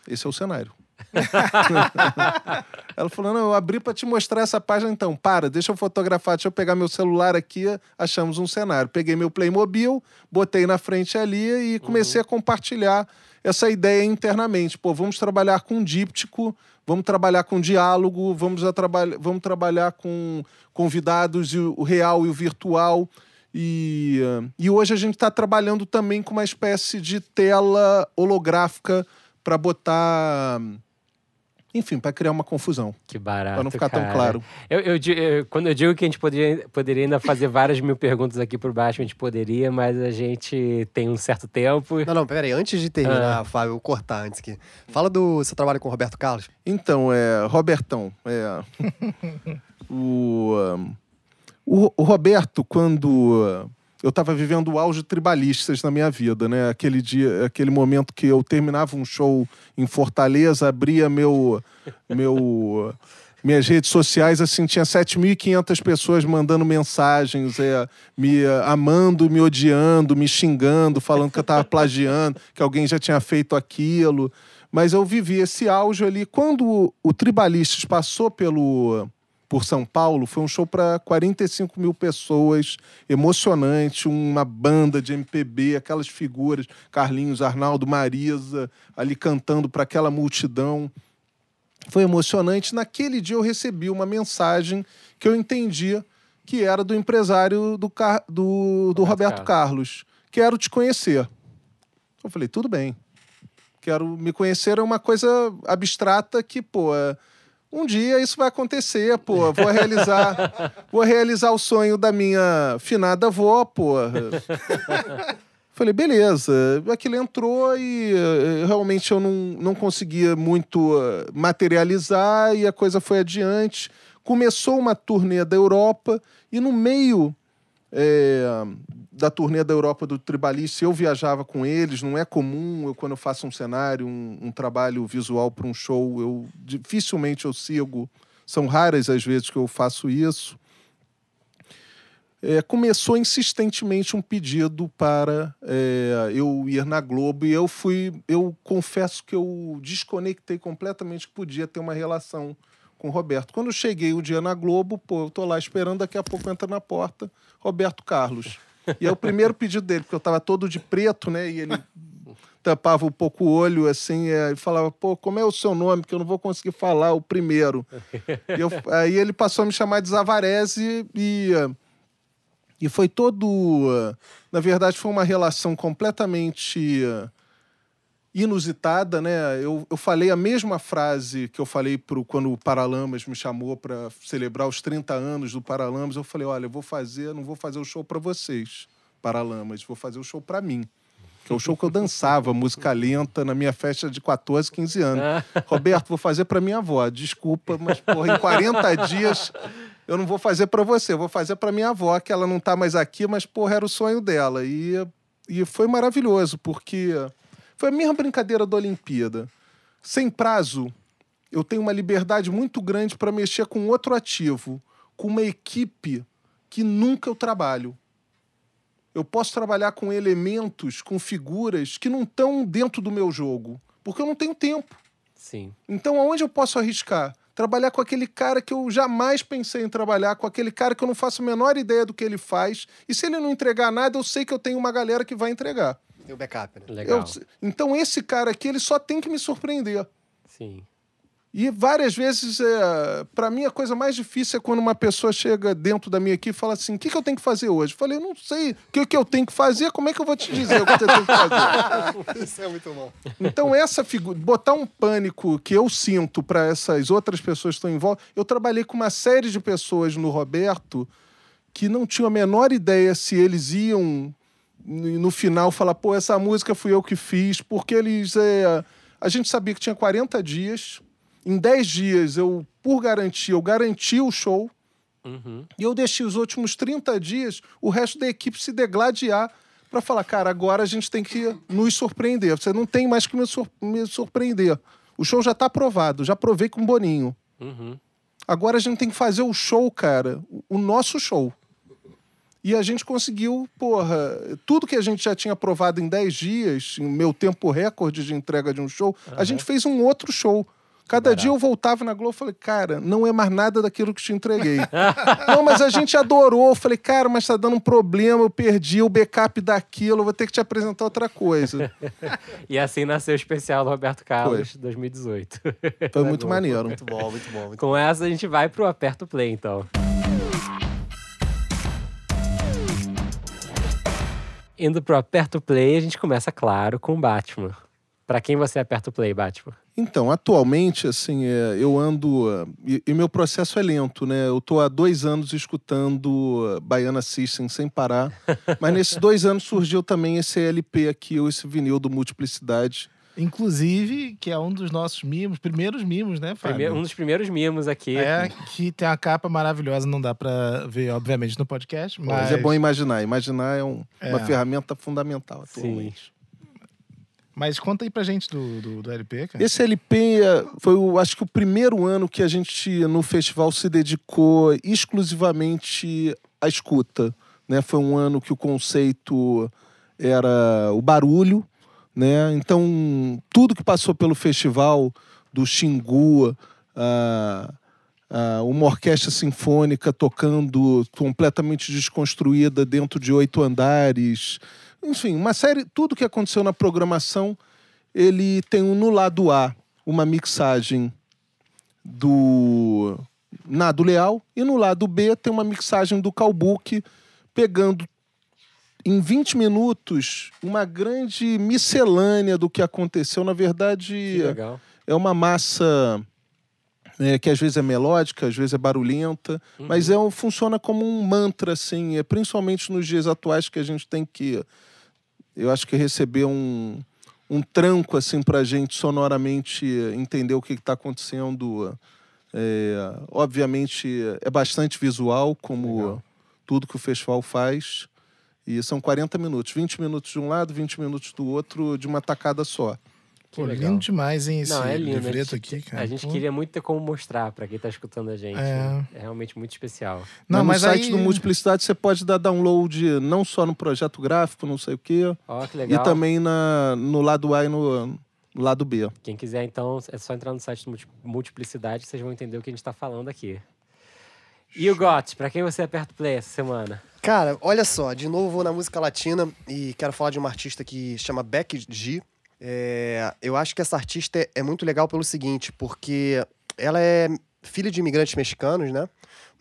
esse é o cenário. Ela falou: não, eu abri para te mostrar essa página, então. Para, deixa eu fotografar, deixa eu pegar meu celular aqui, achamos um cenário. Peguei meu Playmobil, botei na frente ali e comecei a compartilhar essa ideia internamente. Pô, vamos trabalhar com díptico, vamos trabalhar com diálogo, vamos, a traba- vamos trabalhar com convidados, e o real e o virtual. E, e hoje a gente está trabalhando também com uma espécie de tela holográfica para botar. Enfim, para criar uma confusão.
Que barato.
Para não ficar tão
cara.
claro.
Eu, eu eu- quando eu digo que a gente poderia, poderia ainda fazer várias mil perguntas aqui por baixo, a gente poderia, mas a gente tem um certo tempo.
Não, não, peraí. Antes de terminar, Fábio, eu vou cortar antes aqui. Fala do seu trabalho com o Roberto Carlos.
Então, é. Robertão, é. o, um, o, o Roberto, quando. Eu estava vivendo o auge tribalistas na minha vida, né? Aquele dia, aquele momento que eu terminava um show em Fortaleza, abria meu, meu, minhas redes sociais, assim, tinha 7.500 pessoas mandando mensagens, é, me amando, me odiando, me xingando, falando que eu estava plagiando, que alguém já tinha feito aquilo. Mas eu vivi esse auge ali. Quando o, o Tribalistas passou pelo por São Paulo, foi um show para 45 mil pessoas, emocionante, uma banda de MPB, aquelas figuras, Carlinhos, Arnaldo, Marisa, ali cantando para aquela multidão. Foi emocionante. Naquele dia eu recebi uma mensagem que eu entendia que era do empresário do, Car- do, do
Roberto
Roberto Carlos. Quero te conhecer. Eu falei, tudo bem. Quero me conhecer é uma coisa abstrata que, pô, é, um dia isso vai acontecer, pô. Vou realizar, vou realizar o sonho da minha finada avó, pô. Falei, beleza. Aquilo entrou e eh, realmente eu não, não conseguia muito eh, materializar e a coisa foi adiante. Começou uma turnê da Europa e no meio eh, da turnê da Europa do Tribalista, eu viajava com eles. Não é comum, eu, quando eu faço um cenário, um, um trabalho visual para um show, eu dificilmente eu sigo. São raras as vezes que eu faço isso é, começou insistentemente um pedido para é, eu ir na Globo e eu fui, eu confesso que eu desconectei completamente que podia ter uma relação com o Roberto. Quando cheguei o dia na Globo, pô, eu tô lá esperando, daqui a pouco entra na porta Roberto Carlos. E é o primeiro pedido dele, porque eu tava todo de preto, né? E ele tampava um pouco o olho, assim, é, e falava, pô, como é o seu nome? Que eu não vou conseguir falar o primeiro. Eu- aí ele passou a me chamar de Zavarese e... e foi todo. Na verdade, foi uma relação completamente inusitada, né? Eu, eu falei a mesma frase que eu falei pro, quando o Paralamas me chamou para celebrar os 30 anos do Paralamas. Eu falei: olha, eu vou fazer, não vou fazer o show para vocês, Paralamas, vou fazer o show para mim. Que é o show que eu dançava, música lenta, na minha festa de 14, 15 anos. Roberto, vou fazer para minha avó. Desculpa, mas porra, em 40 dias eu não vou fazer para você, eu vou fazer para minha avó, que ela não tá mais aqui, mas porra, era o sonho dela. E, e foi maravilhoso, porque foi a mesma brincadeira da Olimpíada. Sem prazo, eu tenho uma liberdade muito grande para mexer com outro ativo, com uma equipe que nunca eu trabalho. Eu posso trabalhar com elementos, com figuras que não estão dentro do meu jogo, porque eu não tenho tempo.
Sim.
Então, aonde eu posso arriscar? Trabalhar com aquele cara que eu jamais pensei em trabalhar, com aquele cara que eu não faço a menor ideia do que ele faz. E se ele não entregar nada, eu sei que eu tenho uma galera que vai entregar.
Tem o backup, né?
Legal.
Eu- então, esse cara aqui, ele só tem que me surpreender.
Sim.
E várias vezes, é, para mim, a coisa mais difícil é quando uma pessoa chega dentro da minha equipe e fala assim: o que, que eu tenho que fazer hoje? Eu falei, não sei o que, que eu tenho que fazer, como é que eu vou te dizer o que você tem que fazer?
Isso é muito bom.
Então, essa figura, botar um pânico que eu sinto para essas outras pessoas que estão em volta. Eu trabalhei com uma série de pessoas no Roberto que não tinham a menor ideia se eles iam no no final falar, pô, essa música fui eu que fiz, porque eles. é, a gente sabia que tinha 40 dias. Em 10 dias, eu, por garantia, eu garanti o show.
Uhum.
E eu deixei os últimos 30 dias o resto da equipe se degladiar para falar, cara, agora a gente tem que nos surpreender. Você não tem mais que me, sur- me surpreender. O show já está aprovado, já provei com o Boninho.
Uhum.
Agora a gente tem que fazer o show, cara, o nosso show. E a gente conseguiu, porra, tudo que a gente já tinha aprovado em 10 dias, em meu tempo recorde de entrega de um show, a gente fez um outro show. Cada dia eu voltava na Globo e falei, cara, não é mais nada daquilo que te entreguei. não, mas a gente adorou. Eu falei, cara, mas tá dando um problema, eu perdi o backup daquilo, vou ter que te apresentar outra coisa.
E assim nasceu o especial do Roberto Carlos 2018.
Foi muito maneiro.
Muito bom, muito bom. Muito
Com essa a gente vai pro Aperto Play, então. Indo pro Aperto Play, a gente começa, claro, com Batman. Pra quem você aperta o play, Batman?
Então, atualmente, assim, é, eu ando. E, e meu processo é lento, né? Eu tô há dois anos escutando é, Baiana System sem parar. Mas nesses dois anos surgiu também esse LP aqui, ou esse vinil do Multiplicidade.
Inclusive, que é um dos nossos mimos, primeiros mimos, né, Fábio?
Primeiro- um dos primeiros mimos aqui.
É, que tem uma capa maravilhosa, não dá pra ver, obviamente, no podcast, mas...
Mas é bom imaginar. Imaginar é, um- uma
É.
ferramenta fundamental
Sim.
atualmente.
Mas conta aí pra gente do, do, do LP, cara.
Esse LP é, foi, o, acho que, o primeiro ano que a gente, no festival, se dedicou exclusivamente à escuta. Né? Foi um ano que o conceito era o barulho. Né? Então, tudo que passou pelo festival, do Xingu, a, a, uma orquestra sinfônica tocando completamente desconstruída dentro de oito andares. Enfim, uma série, tudo que aconteceu na programação ele tem um, no lado A uma mixagem do Nado Leal e no lado B tem uma mixagem do Calbuque pegando em 20 minutos uma grande miscelânea do que aconteceu. Na verdade, é uma massa é, que às vezes é melódica, às vezes é barulhenta, mas é funciona como um mantra, assim, é, principalmente nos dias atuais que a gente tem que, eu acho que receber um, um tranco, assim, para a gente sonoramente entender o que está acontecendo. É, obviamente é bastante visual, como
Legal.
tudo que o festival faz. E são 40 minutos, 20 minutos de um lado, 20 minutos do outro, de uma tacada só.
Que
Pô,
legal.
lindo demais, hein, esse
Não, é lindo. A
livreto
gente,
aqui, cara.
a gente
Pô.
queria muito ter como mostrar pra quem tá escutando a gente.
É.
É realmente muito especial.
Não,
mas
mas
no site
aí...
do Multiplicidade você pode dar download não só no projeto gráfico, não sei o quê,
Ó, que legal.
e também na, no lado A e no, no lado B.
Quem quiser, então, é só entrar no site do Multi- Multiplicidade, vocês vão entender o que a gente tá falando aqui. E o Got, pra quem você aperta play essa semana?
Cara, olha só, de novo vou na música latina e quero falar de uma artista que chama Beck G. É, eu acho que essa artista é, é muito legal pelo seguinte, porque ela é filha de imigrantes mexicanos, né?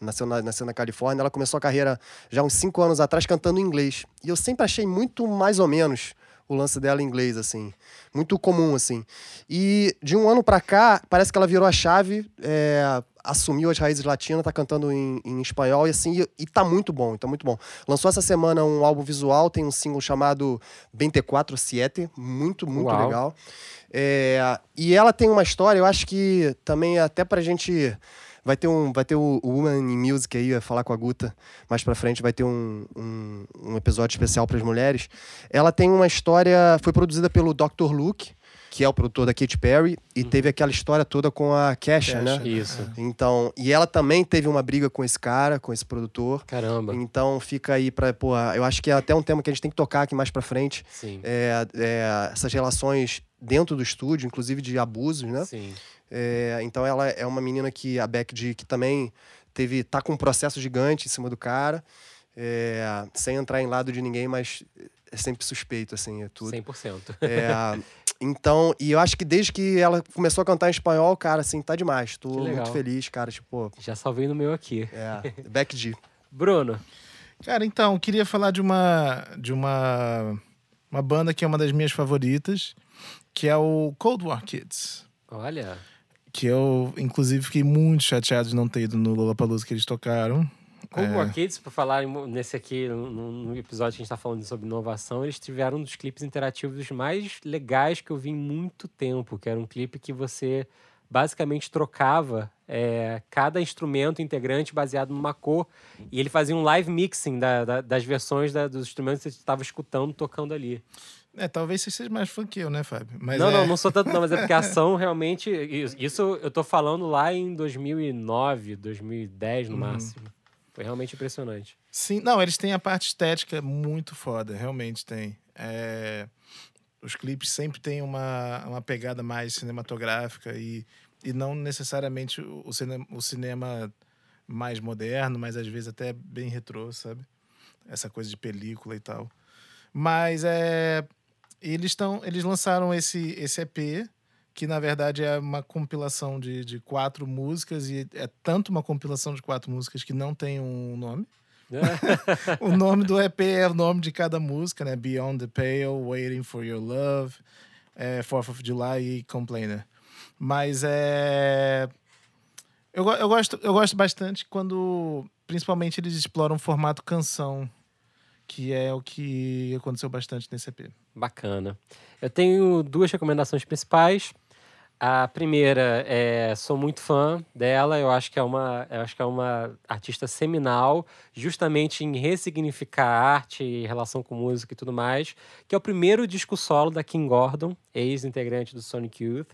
Nasceu na, nasceu na Califórnia, ela começou a carreira já uns cinco anos atrás cantando em inglês. E eu sempre achei muito mais ou menos o lance dela em inglês, assim. Muito comum, assim. E de um ano pra cá, parece que ela virou a chave, é, assumiu as raízes latinas, tá cantando em, em espanhol e assim, e, e tá muito bom, tá muito bom. Lançou essa semana um álbum visual, tem um single chamado 24 Siete, muito, muito
Uau.
legal. É, e ela tem uma história, eu acho que também até pra gente. Vai ter, um, vai ter o, o Woman in Music aí, vai falar com a Guta mais pra frente, vai ter um, um, um episódio especial para as mulheres. Ela tem uma história, foi produzida pelo Dr. Luke, que é o produtor da Katy Perry, e teve aquela história toda com a Kesha, né?
Kesha.
Isso.
Então, e ela também teve uma briga com esse cara, com esse produtor.
Caramba.
Então fica aí pra, pô, eu acho que é até um tema que a gente tem que tocar aqui mais pra frente.
Sim.
É, é, essas relações dentro do estúdio, inclusive de abusos, né?
Sim.
É, então ela é uma menina que, a Beck, de, que também teve, tá com um processo gigante em cima do cara, é, sem entrar em lado de ninguém, mas é sempre suspeito, assim, é tudo.
100%.
É, Então, e eu acho que desde que ela começou a cantar em espanhol, cara, assim, tá demais. Tô muito feliz, cara. Tipo,
Já salvei no meu aqui.
é. Beck G.
Bruno,
Cara, então, eu queria falar de uma de uma uma banda que é uma das minhas favoritas, que é o Cold War Kids.
olha,
Que eu, inclusive, fiquei muito chateado de não ter ido no Lollapalooza que eles tocaram.
Como
É.
Arcades, por falar nesse aqui, no, episódio que a gente tá falando sobre inovação, eles tiveram um dos clipes interativos mais legais que eu vi em muito tempo, que era um clipe que você basicamente trocava é, cada instrumento integrante baseado numa cor e ele fazia um live mixing da- da- das versões da- dos instrumentos que você estava escutando, tocando ali.
É, talvez você seja mais fã que eu, né, Fábio? Mas
não,
é...
não, não sou tanto não, mas é porque a ação realmente... Isso, eu tô falando lá em 2009, 2010 no
Uhum.
Foi realmente impressionante.
Sim, não, eles têm a parte estética muito foda, realmente tem. É, Os clipes sempre têm uma, uma pegada mais cinematográfica e, e não necessariamente o, cinema, o cinema mais moderno, mas às vezes até bem retrô, sabe? Essa coisa de película e tal. Mas é, eles estão, eles lançaram esse, esse EP que na verdade é uma compilação de, de quatro músicas e é tanto uma compilação de quatro músicas que não tem um nome. o nome do EP é o nome de cada música, né? Beyond the Pale, Waiting for Your Love, é, Fourth of July e Complainer. Mas é. Eu, eu, gosto, eu gosto bastante quando, principalmente, eles exploram o formato canção, que é o que aconteceu bastante nesse EP.
Bacana. Eu tenho duas recomendações principais. A primeira é sou muito fã dela, eu acho que é uma, eu acho que é uma artista seminal, justamente em ressignificar arte e relação com música e tudo mais, que é o primeiro disco solo da Kim Gordon, ex-integrante do Sonic Youth.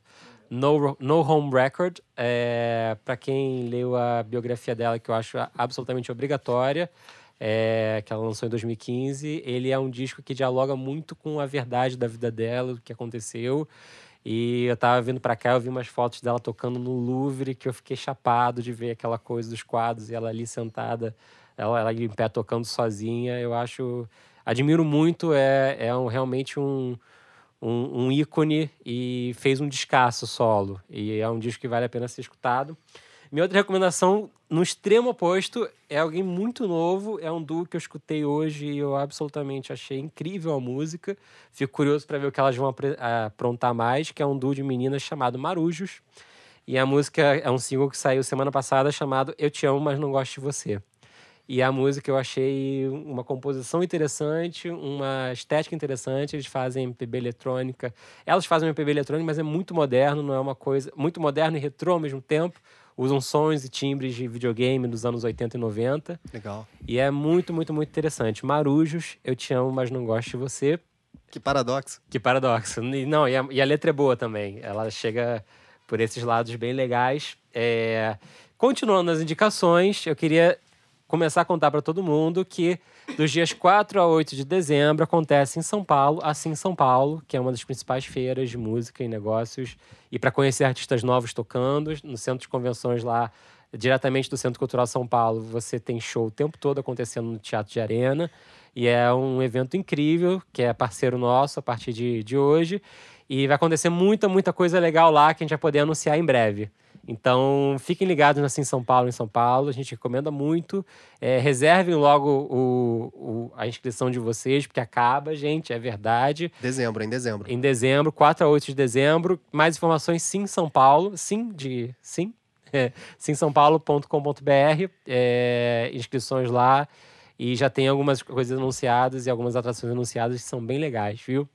No, no Home Record, é, para quem leu a biografia dela, que eu acho absolutamente obrigatória, é, que ela lançou em 2015. Ele é um disco que dialoga muito com a verdade da vida dela, do que aconteceu. E eu tava vindo pra cá, eu vi umas fotos dela tocando no Louvre, que eu fiquei chapado de ver aquela coisa dos quadros e ela ali sentada, ela, ela em pé tocando sozinha. Eu acho. Admiro muito, é, é um- realmente um, um, um ícone e fez um descasso solo. E é um disco que vale a pena ser escutado. Minha outra recomendação, no extremo oposto, é alguém muito novo. É um duo que eu escutei hoje e eu absolutamente achei incrível a música. Fico curioso para ver o que elas vão aprontar mais, que é um duo de meninas chamado Marujos. E a música é um single que saiu semana passada chamado Eu Te Amo, Mas Não Gosto de Você. E a música eu achei uma composição interessante, uma estética interessante. Eles fazem MPB eletrônica. Elas fazem MPB eletrônica, mas é muito moderno, não é uma coisa. Muito moderno e retrô ao mesmo tempo. Usam sons e timbres de videogame dos anos 80 e 90.
Legal.
E é muito, muito, muito interessante. Marujos, eu te amo, mas não gosto de você.
Que paradoxo.
Que paradoxo. E, não, e a, e a letra é boa também. Ela chega por esses lados bem legais. É, Continuando as indicações, eu queria começar a contar para todo mundo que dos dias 4 a 8 de dezembro acontece em São Paulo, assim São Paulo, que é uma das principais feiras de música e negócios, e para conhecer artistas novos tocando, no centro de convenções lá, diretamente do Centro Cultural São Paulo, você tem show o tempo todo acontecendo no Teatro de Arena, e é um evento incrível, que é parceiro nosso a partir de, de hoje, e vai acontecer muita, muita coisa legal lá que a gente vai poder anunciar em breve. Então, fiquem ligados assim, em São Paulo, em São Paulo. A gente recomenda muito. É, reservem logo o, o- a inscrição de vocês, porque acaba, gente, é verdade.
Dezembro, em dezembro.
Em dezembro, 4 a 8 de dezembro. Mais informações, sim, São Paulo. Sim, de sim. É, simsaopaulo.com.br. É, inscrições lá. E já tem algumas coisas anunciadas e algumas atrações anunciadas que são bem legais, viu?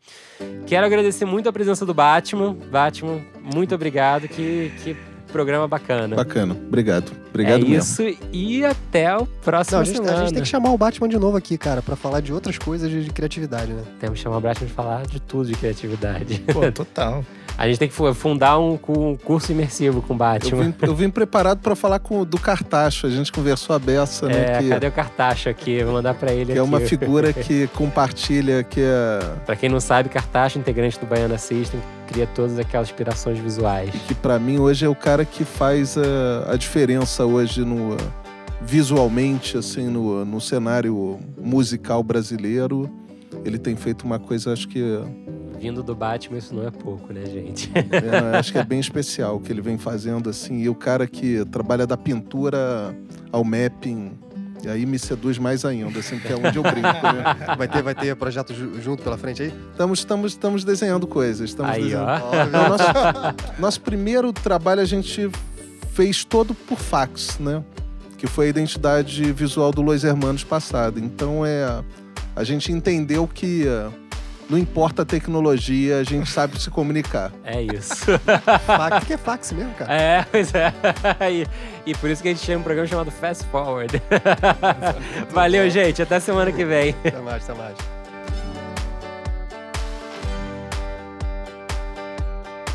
Quero agradecer muito a presença do Batman. Batman, muito obrigado. Que, que programa bacana.
Bacana. Obrigado. Obrigado
é
mesmo.
isso e até o próximo
Não, a gente, a gente tem que chamar o Batman de novo aqui, cara, pra falar de outras coisas de, de criatividade, né?
Temos que chamar o Batman de falar de tudo de criatividade.
Pô, total.
A gente tem que fu- fundar um, um curso imersivo com o
Eu
Batman.
vim, eu vim preparado para falar com, do Cartacho. A gente conversou a beça, né?
É,
que,
cadê o Cartacho aqui? Vou mandar pra ele
que
aqui.
é uma figura que compartilha, que é,
Pra quem não sabe, Cartacho, integrante do Baiana System, cria todas aquelas inspirações visuais.
que para mim hoje é o cara que faz a, a diferença hoje no visualmente assim no, no cenário musical brasileiro. Ele tem feito uma coisa acho que
Vindo do Batman, isso não é pouco, né, gente?
É, acho que é bem especial o que ele vem fazendo, assim. E o cara que trabalha da pintura ao mapping, e aí me seduz mais ainda, assim, que é onde eu brinco, né?
Vai ter, vai ter projeto ju- junto pela frente aí?
Estamos, estamos, estamos desenhando coisas. Estamos
Aí,
desenhando.
ó.
Nosso, nosso primeiro trabalho a gente fez todo por fax, né? Que foi a identidade visual do Los Hermanos passado. Então é a gente entendeu que não importa a tecnologia, a gente sabe se comunicar.
É isso.
fax, que é fax mesmo, cara?
É, pois é. E, e por isso que a gente chama um programa chamado Fast Forward. Valeu, gente. Até semana que vem.
Até mais, até mais.